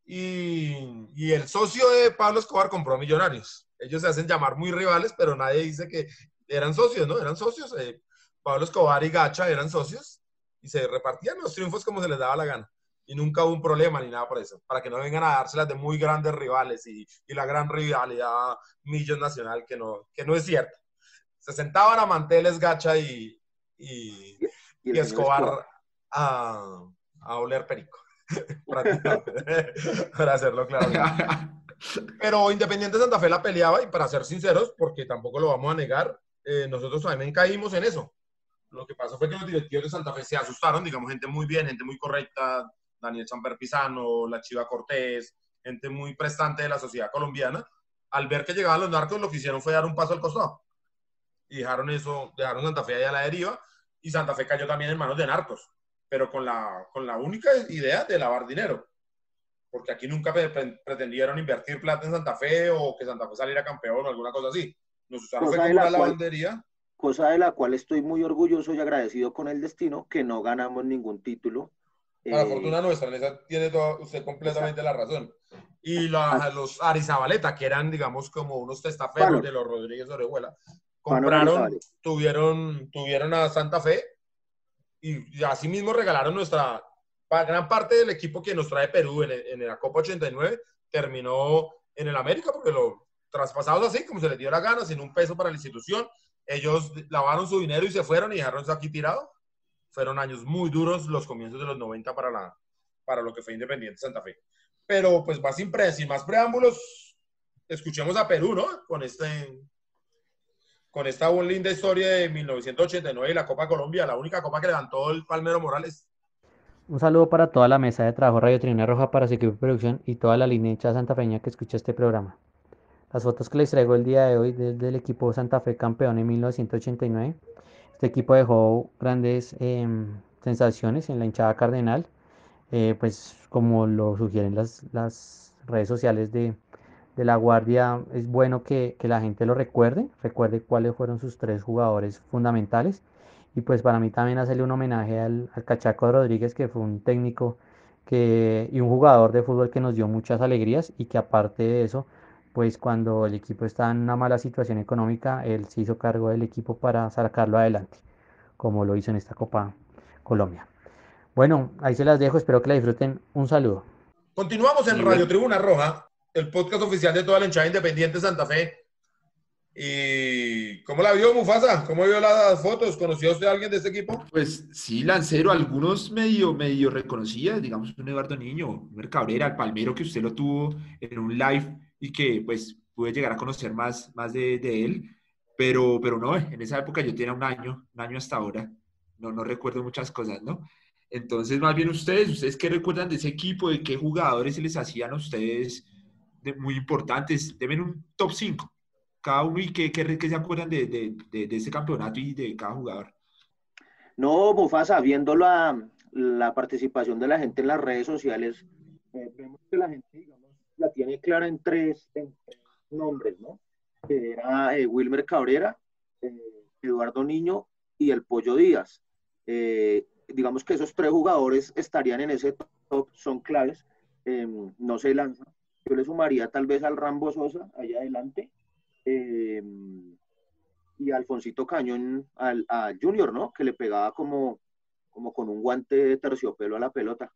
y, y, el socio de Pablo Escobar compró a Millonarios. Ellos se hacen llamar muy rivales, pero nadie dice que eran socios, ¿no? Eran socios. Eh, Pablo Escobar y Gacha eran socios y se repartían los triunfos como se les daba la gana. Y nunca hubo un problema ni nada por eso, para que no vengan a dárselas de muy grandes rivales y, y la gran rivalidad Millos Nacional, que no, que no es cierta. Se sentaban a manteles Gacha y, y, y Escobar a, a, oler perico, para hacerlo claro. Pero Independiente Santa Fe la peleaba y para ser sinceros, porque tampoco lo vamos a negar, eh, nosotros también caímos en eso. Lo que pasó fue que los directivos de Santa Fe se asustaron, digamos, gente muy bien, gente muy correcta, Daniel Champer Pisano, la Chiva Cortés, gente muy prestante de la sociedad colombiana. Al ver que llegaban los narcos, lo que hicieron fue dar un paso al costado. Y dejaron eso, dejaron Santa Fe allá a la deriva, y Santa Fe cayó también en manos de narcos, pero con la, con la única idea de lavar dinero. Porque aquí nunca pretendieron invertir plata en Santa Fe o que Santa Fe saliera campeón o alguna cosa así. Nos usaron fue como una lavandería cosa de la cual estoy muy orgulloso y agradecido con el destino, que no ganamos ningún título. Para eh, fortuna nuestra, en esa tiene todo, usted completamente la razón. Y la, los Arizabaleta, que eran, digamos, como unos testaferros de los Rodríguez Orejuela, compraron, tuvieron, tuvieron a Santa Fe y, así mismo regalaron nuestra, gran parte del equipo que nos trae Perú en, en la Copa 89 terminó en el América porque lo traspasados así, como se les dio la gana, sin un peso para la institución ellos lavaron su dinero y se fueron y dejaron eso aquí tirado. Fueron años muy duros los comienzos de los 90 para, la, para lo que fue Independiente Santa Fe. Pero pues más sin, más preámbulos, escuchemos a Perú, ¿no? Con este con esta linda historia de 1989 y la Copa Colombia, la única copa que levantó el Palmero Morales. Un saludo para toda la mesa de trabajo Radio Trina Roja para su equipo de producción y toda la línea hecha Feña que escucha este programa. Las fotos que les traigo el día de hoy desde el equipo Santa Fe campeón en 1989. Este equipo dejó grandes em, sensaciones en la hinchada cardenal, eh, pues como lo sugieren las, las redes sociales de, de, la Guardia, es bueno que, que, la gente lo recuerde, recuerde cuáles fueron sus tres jugadores fundamentales. Y pues para mí también hacerle un homenaje al, al Cachaco Rodríguez, que fue un técnico que, y un jugador de fútbol que nos dio muchas alegrías y que aparte de eso, pues cuando el equipo está en una mala situación económica, él se hizo cargo del equipo para sacarlo adelante, como lo hizo en esta Copa Colombia. Bueno, ahí se las dejo, espero que la disfruten. Un saludo. Continuamos en Radio Tribuna Roja, el podcast oficial de toda la hinchada independiente Santa Fe. ¿Y cómo la vio Mufasa? ¿Cómo vio las fotos? ¿Conoció usted a alguien de este equipo? Pues sí, Lancero, algunos medio, medio reconocía, digamos un Eduardo Niño, un Cabrera, el Palmero que usted lo tuvo en un live y que pues pude llegar a conocer más, más de, de, él, pero, pero no, en esa época yo tenía un año, un año hasta ahora, no, no recuerdo muchas cosas, ¿no? Entonces, más bien ustedes, ¿ustedes qué recuerdan de ese equipo? ¿De qué jugadores se les hacían a ustedes de muy importantes? Deben un top 5, cada uno, y qué, qué, qué se acuerdan de, de, de, ese campeonato y de cada jugador. No, Mufasa, viendo la, la participación de la gente en las redes sociales, eh, vemos que la gente, digamos, la tiene clara en tres, nombres, ¿no? Que era eh, Wilmer Cabrera, eh, Eduardo Niño y el Pollo Díaz. Eh, digamos que esos tres jugadores estarían en ese top, son claves. Em, no se lanza. Yo le sumaría tal vez al Rambo Sosa, allá adelante, em, y a Alfonsito Cañón, al, Junior, ¿no? Que le pegaba como, como con un guante de terciopelo a la pelota.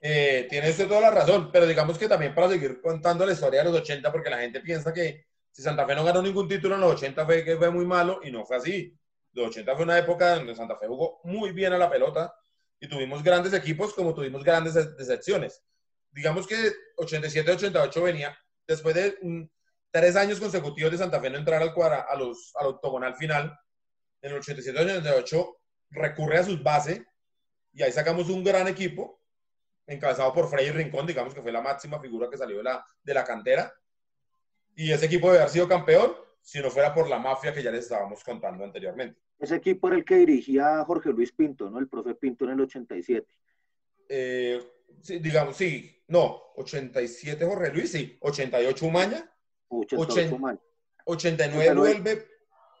Eh, tiene usted toda la razón, pero digamos que también para seguir contando la historia de los 80, porque la gente piensa que si Santa Fe no ganó ningún título en los 80 fue que fue muy malo y no fue así. Los 80 fue una época donde Santa Fe jugó muy bien a la pelota y tuvimos grandes equipos como tuvimos grandes decepciones. Digamos que 87-88 venía después de tres años consecutivos de Santa Fe no entrar al, cuadra, a los, al octogonal final. En el 87-88 recurre a sus bases y ahí sacamos un gran equipo encabezado por Freddy Rincón, digamos que fue la máxima figura que salió de la, de la cantera. Y ese equipo debe haber sido campeón si no fuera por la mafia que ya les estábamos contando anteriormente. Ese equipo era el que dirigía Jorge Luis Pinto, ¿no? El profe Pinto en el 87. Eh, sí, digamos, sí, no, 87 Jorge Luis, sí, 88 Umaña, 88 Umaña. 89 vuelve,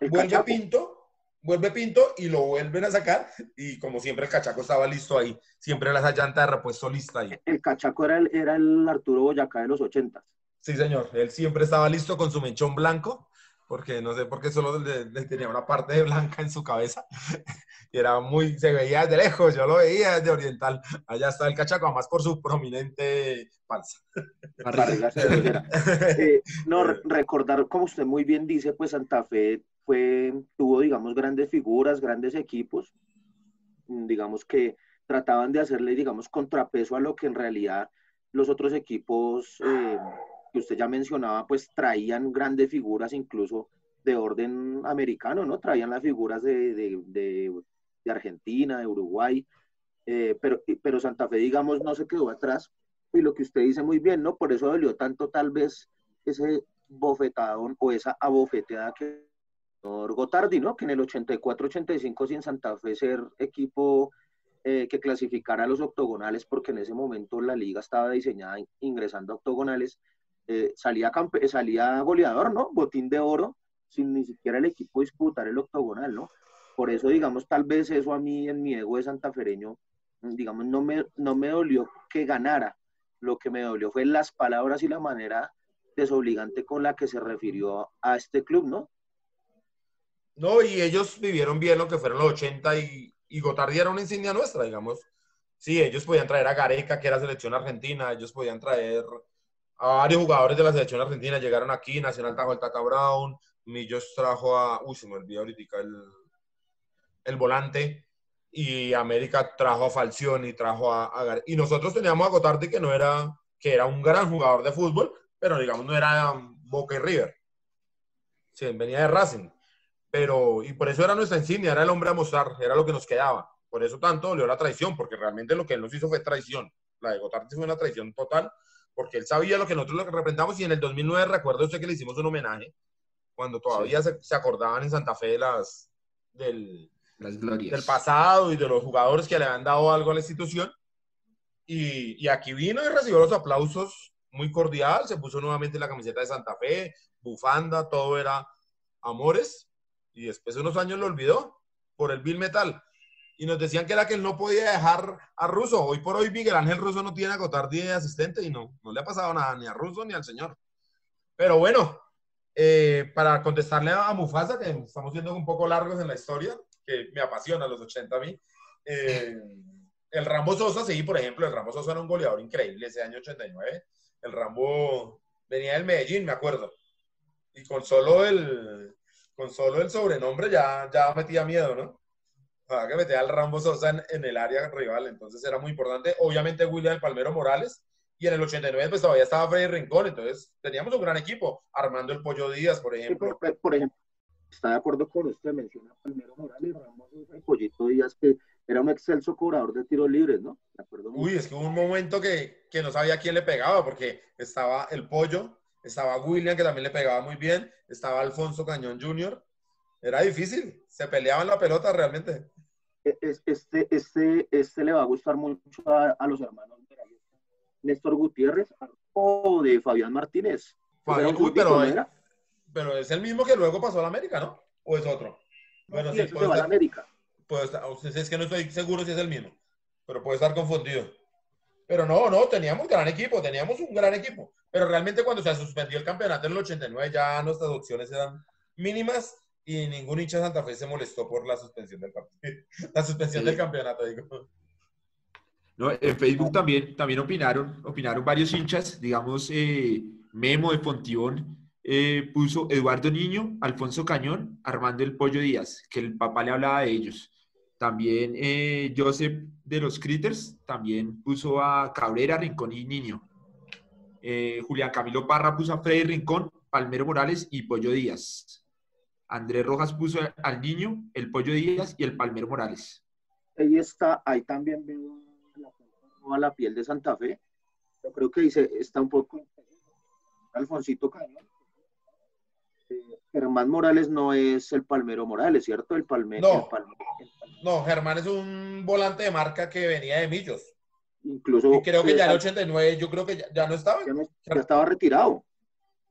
vuelve Pinto, vuelve Pinto y lo vuelven a sacar y como siempre el cachaco estaba listo ahí, siempre la llanta de repuesto lista ahí. El cachaco era el, era el Arturo Boyacá de los 80. Sí, señor, él siempre estaba listo con su mechón blanco porque no sé por qué solo tenía una parte de blanca en su cabeza. y era muy, se veía de lejos, yo lo veía desde oriental. Allá está el cachaco, además por su prominente panza. eh, no, recordar, como usted muy bien dice, pues Santa Fe tuvo, digamos, grandes figuras, grandes equipos, mm, digamos que trataban de hacerle, digamos, contrapeso a lo que en realidad los otros equipos eh, que usted ya mencionaba, pues traían grandes figuras incluso de orden americano, ¿no? Traían las figuras de, de, de, Argentina, de Uruguay, eh, pero, pero Santa Fe, digamos, no se quedó atrás. Y lo que usted dice muy bien, ¿no? Por eso dolió tanto tal vez ese bofetadón o esa abofeteada que Gotardi, ¿no? Que en el 84-85 sin Santa Fe ser equipo eh, que clasificara a los octogonales, porque en ese momento la liga estaba diseñada ingresando a octogonales, eh, salía, salía goleador, ¿no? Botín de oro, sin ni siquiera el equipo disputar el octogonal, ¿no? Por eso, digamos, tal vez eso a mí en mi ego de santafereño, mm, digamos, no me, no me dolió que ganara. Lo que me dolió fue las palabras y la manera desobligante con la que se refirió a este club, ¿no? No, y ellos vivieron bien lo que fueron los 80 y, Gotardi era una insignia nuestra, digamos. Sí, ellos podían traer a Gareca, que era selección argentina, ellos podían traer a varios jugadores de la selección argentina llegaron aquí, Nacional trajo el Tata Brown, Millos trajo a, uy, se me olvidó ahorita el, el volante, y América trajo a Falcioni, trajo a, a, y nosotros teníamos a Gotardi que no era, que era un gran jugador de fútbol, pero digamos no era Boca y River. Sí, venía de Racing. Pero, y por eso era nuestra insignia, era el hombre a mostrar, era lo que nos quedaba. Por eso tanto dolió la traición, porque realmente lo que él nos hizo fue traición. La de Gotardi fue una traición total, porque él sabía lo que nosotros lo representamos y en el 2009 recuerdo usted que le hicimos un homenaje cuando todavía se, se, acordaban en Santa Fe las, del, las glorias. del pasado y de los jugadores que le habían dado algo a la institución. Y, y, aquí vino y recibió los aplausos muy cordial, se puso nuevamente la camiseta de Santa Fe, bufanda, todo era amores y después de unos años lo olvidó por el Bill Metal y nos decían que era que él no podía dejar a Russo. Hoy por hoy Miguel Ángel Russo no tiene a Gotardi de asistente y no, no le ha pasado nada ni a Russo ni al señor. Pero bueno, eh, para contestarle a Mufasa, que estamos siendo un poco largos en la historia, que me apasiona los 80 a mí, eh, el Rambo Sosa, sí, por ejemplo, el Rambo Sosa era un goleador increíble ese año 89. El Rambo venía del Medellín, me acuerdo. Y con solo el, con solo el sobrenombre ya, ya metía miedo, ¿no? que metía al Rambo Sosa en, en, el área rival, entonces era muy importante. Obviamente William Palmero Morales, y en el 89 pues todavía estaba Freddy Rincón, entonces teníamos un gran equipo, Armando el Pollo Díaz, por ejemplo. Sí, por, por, ejemplo, está de acuerdo con usted, menciona Palmero Morales, Ramos el Pollito Díaz, que era un excelso cobrador de tiros libres, ¿no? Acuerdo Uy, es que hubo un momento que, que no sabía quién le pegaba, porque estaba el Pollo, estaba William, que también le pegaba muy bien, estaba Alfonso Cañón Jr., era difícil, se peleaban la pelota realmente. Este, este, este le va a gustar mucho a, a los hermanos Néstor Gutiérrez o de Fabián Martínez. Fabián, uy, pero, es, pero es el mismo que luego pasó a la América, ¿no? ¿O es otro? Bueno, sí, sí puede estar, a la América. Estar, es que no estoy seguro si es el mismo, pero puede estar confundido. Pero no, no, teníamos gran equipo, teníamos un gran equipo. Pero realmente cuando se suspendió el campeonato en el 89 ya nuestras opciones eran mínimas y ningún hincha de Santa Fe se molestó por la suspensión del. La suspensión del campeonato, digo. No, en Facebook también, también opinaron, opinaron varios hinchas, digamos, eh, Memo de Fontibón eh, puso Eduardo Niño, Alfonso Cañón, Armando el Pollo Díaz, que el papá le hablaba de ellos. También eh, Joseph de los Critters, también puso a Cabrera, Rincón y Niño. Eh, Julián Camilo Parra puso a Freddy Rincón, Palmero Morales y Pollo Díaz. Andrés Rojas puso al Niño, el Pollo Díaz y el Palmero Morales. Ahí está, ahí también veo la, a la piel de Santa Fe. Yo creo que dice, está un poco Alfonsito Cañón. Eh, Germán Morales no es el Palmero Morales, ¿cierto? El Palmero. No. el Palmero- el Palmero. No, Germán es un volante de marca que venía de Millos. Incluso Y creo que ya en el está- 89, yo creo que ya, ya no estaba. ya, no- ya estaba retirado.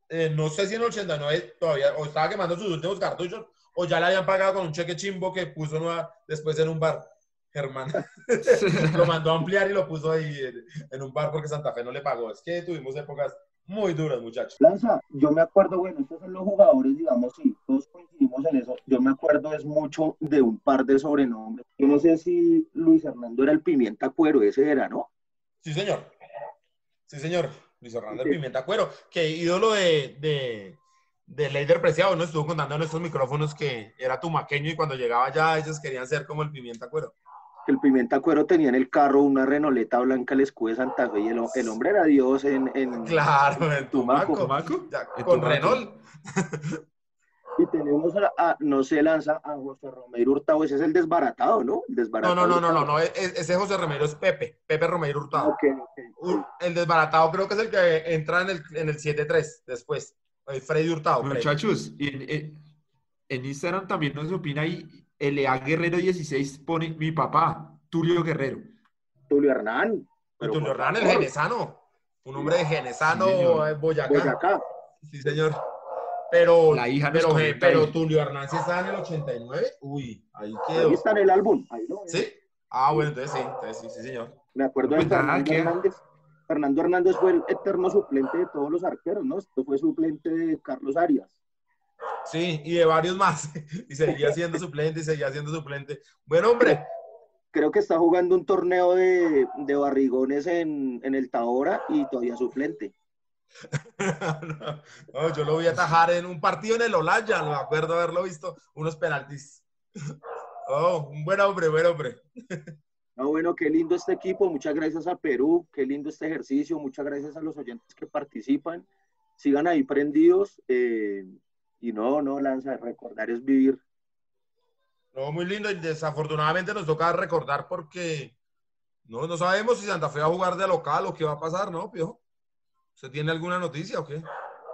Eh, no sé si en el 89 todavía, o estaba quemando sus últimos cartuchos, o ya le habían pagado con un cheque chimbo que puso nueva- después en un bar. Germán lo mandó a ampliar y lo puso ahí en, en un bar porque Santa Fe no le pagó. Es que tuvimos épocas muy duras, muchachos. Lanza, yo me acuerdo, bueno, estos son los jugadores, digamos, sí, todos coincidimos en eso. Yo me acuerdo es mucho de un par de sobrenombres. Yo no sé si Luis Hernando era el Pimienta Cuero, ese era, ¿no? Sí, señor. Sí, señor. Luis Hernando Sí. Pimienta Cuero, que ídolo de, de, de Leider Preciado, ¿no? Estuvo contando en estos micrófonos que era tumaqueño y cuando llegaba ya ellos querían ser como el Pimienta Cuero. Que el Pimienta Cuero tenía en el carro una renoleta blanca, el escudo de Santa Fe, y el, el hombre era Dios en, en- Claro, el Tumaco. Tumaco. Con Tumaco. Renault. Y tenemos a, a- no se lanza a José Romero Hurtado, ese es el desbaratado, ¿no? El No, desbaratado. no, no, no, no, no, e- e- ese José Romero es Pepe, Pepe Romero Hurtado. Un- el desbaratado creo que es el que entra en el, en el 7-3 después. El Freddy Hurtado. Muchachos, y en, en- en Instagram también nos opina ahí, LA Guerrero 16 pone mi papá, Tulio Guerrero. Tulio Hernán. Pero Tulio Hernán, el genesano. Un hombre de genesano, Sí, Boyacá. Boyacá. Sí, señor. Pero, La hija pero, comenta eh, pero ahí. Tulio Hernán sí estaba en el 89. Uy, ahí Ahí quedó. está en el álbum. Ahí lo ven. ¿Sí? Ah, bueno, entonces sí, entonces sí, sí, señor. Me acuerdo Pues de nada, Fernando Hernández. Fernando Hernández fue el eterno suplente de todos los arqueros, ¿no? Esto fue suplente de Carlos Arias. Sí, y de varios más. Y seguía siendo suplente y seguía siendo suplente. Bueno, hombre, Creo que está jugando un torneo de, de barrigones en, en el Tahora y todavía suplente. no, no, yo lo voy a atajar en un partido en el Olaya, me acuerdo haberlo visto, unos penaltis. Oh, un buen hombre, buen hombre. No, bueno, qué lindo este equipo. Muchas gracias a Perú. Qué lindo este ejercicio. Muchas gracias a los oyentes que participan. Sigan ahí prendidos. eh, y no, no, Lanza, recordar es vivir. No, muy lindo y desafortunadamente nos toca recordar porque no, no sabemos si Santa Fe va a jugar de local o qué va a pasar, ¿no, Piojo? ¿Usted tiene alguna noticia o qué?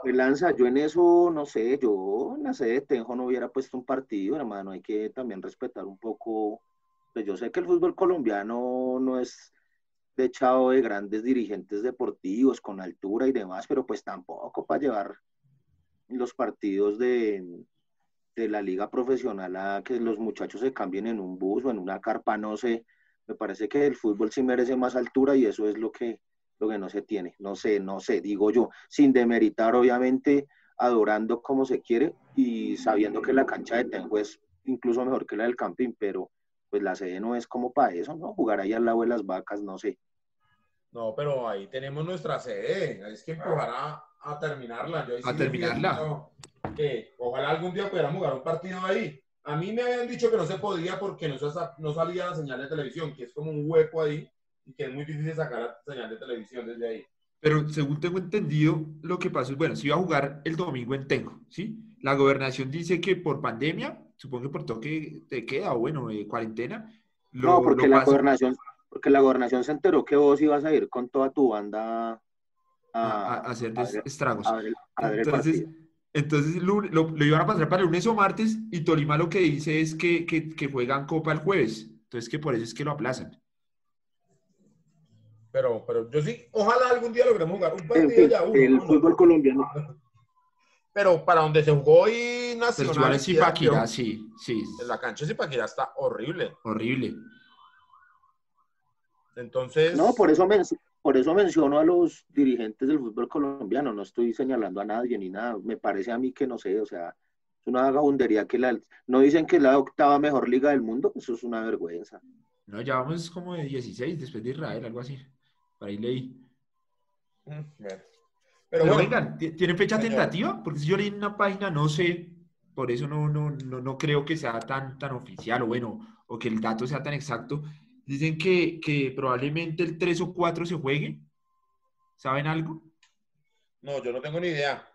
Pues, Lanza, yo en eso, no sé, yo en la sede de Tenjo no hubiera puesto un partido, hermano. Hay que también respetar un poco. Pues yo sé que el fútbol colombiano no es de echado de grandes dirigentes deportivos con altura y demás, pero pues tampoco para llevar los partidos de, de la liga profesional a que los muchachos se cambien en un bus o en una carpa, no sé. Me parece que el fútbol sí merece más altura y eso es lo que, lo que no se tiene. No sé, no sé, digo yo, sin demeritar obviamente, adorando como se quiere y sabiendo que la cancha de Tenjo es incluso mejor que la del Campín, pero pues la sede no es como para eso, ¿no? Jugar ahí al lado de las vacas, no sé. No, pero ahí tenemos nuestra sede. Es que empujar a, a terminarla. Yo A terminarla. que ojalá algún día pudiéramos jugar un partido ahí. A mí me habían dicho que no se podía porque no, no salía la señal de televisión, que es como un hueco ahí y que es muy difícil sacar la señal de televisión desde ahí. Pero según tengo entendido, lo que pasó es, bueno, se iba a jugar el domingo en Tenjo, ¿sí? La gobernación dice que por pandemia, supongo que por toque de queda o bueno, eh, cuarentena. lo- no, porque lo la gobernación, porque la gobernación se enteró que vos ibas a ir con toda tu banda a, a, a hacer a ver- estragos. a ver el- a ver el Entonces, entonces lo, lo iban a pasar para lunes o martes y Tolima lo que dice es que, que, que juegan Copa el jueves. Entonces que por eso es que lo aplazan. Pero, pero yo sí, ojalá algún día logremos jugar un partido fin, ya uno. el uno. fútbol colombiano. Pero para donde se jugó hoy Nacional. igual en sí, sí, sí, En la cancha de Zipaquirá está horrible. horrible. Entonces. No, por eso, men- por eso menciono a los dirigentes del fútbol colombiano, no estoy señalando a nadie ni nada, me parece a mí que no sé, o sea, Es una vagabundería que la, no dicen que es la octava mejor liga del mundo, eso es una vergüenza. No, ya vamos como de 16 después de Israel, algo así. Por ahí leí. Mm, bueno. Pero, Pero bueno, vengan, ¿ti- ¿tienen fecha señor. tentativa? Porque si yo leí en una página, no sé, por eso no, no, no, no creo que sea tan, tan oficial o bueno, o que el dato sea tan exacto. Dicen que, que probablemente el 3 o 4 se juegue. ¿Saben algo? no, yo no tengo ni idea.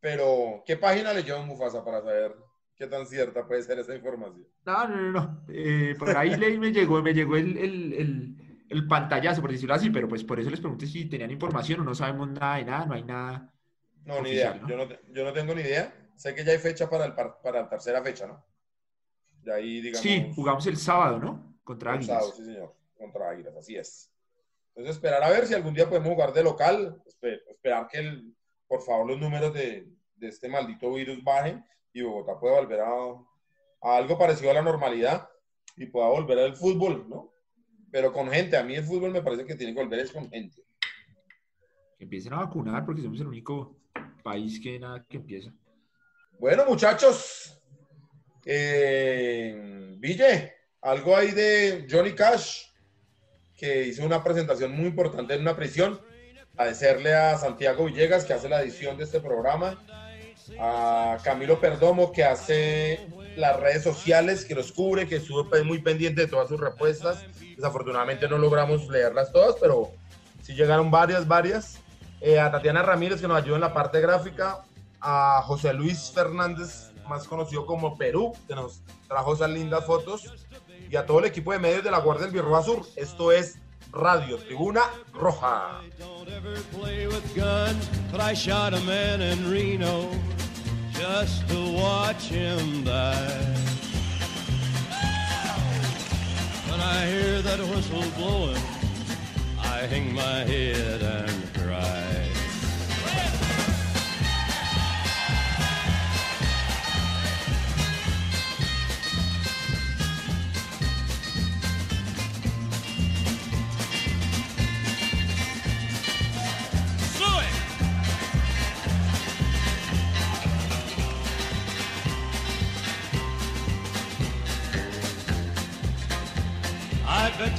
Pero, ¿qué página leyó Mufasa para saber qué tan cierta puede ser esa información? No, no, no, no. Eh, por ahí leí, me llegó, me llegó el, el, el, el pantallazo, por decirlo así, pero pues por eso les pregunté si tenían información o no sabemos nada de nada, no hay nada. No, ni Oficial, idea. ¿no? Yo, no, yo no tengo ni idea. Sé que ya hay fecha para, el par- para la tercera fecha, ¿no? De ahí, digamos. Sí, jugamos el sábado, ¿no? Contra Águilas. sábado, sí, señor. Contra Águilas, así es. Entonces, esperar a ver si algún día podemos jugar de local. espe- Esperar que, el, por favor, los números de, de este maldito virus bajen y Bogotá pueda volver a, a algo parecido a la normalidad y pueda volver al fútbol, ¿no? Pero con gente. A mí el fútbol me parece que tiene que volver es con gente. Que empiecen a vacunar porque somos el único país que nada que empieza. Bueno, muchachos. Eh, Ville, algo ahí de Johnny Cash, que hizo una presentación muy importante en una prisión. Agradecerle a Santiago Villegas, que hace la edición de este programa. A Camilo Perdomo, que hace las redes sociales, que los cubre, que estuvo muy pendiente de todas sus respuestas. Desafortunadamente no logramos leerlas todas, pero sí llegaron varias, varias. Eh, a Tatiana Ramírez, que nos ayuda en la parte gráfica a José Luis Fernández, más conocido como Perú, que nos trajo esas lindas fotos, y a todo el equipo de medios de la Guardia del Birroa Sur. Esto es Radio Tribuna Roja. I hang my head and cry.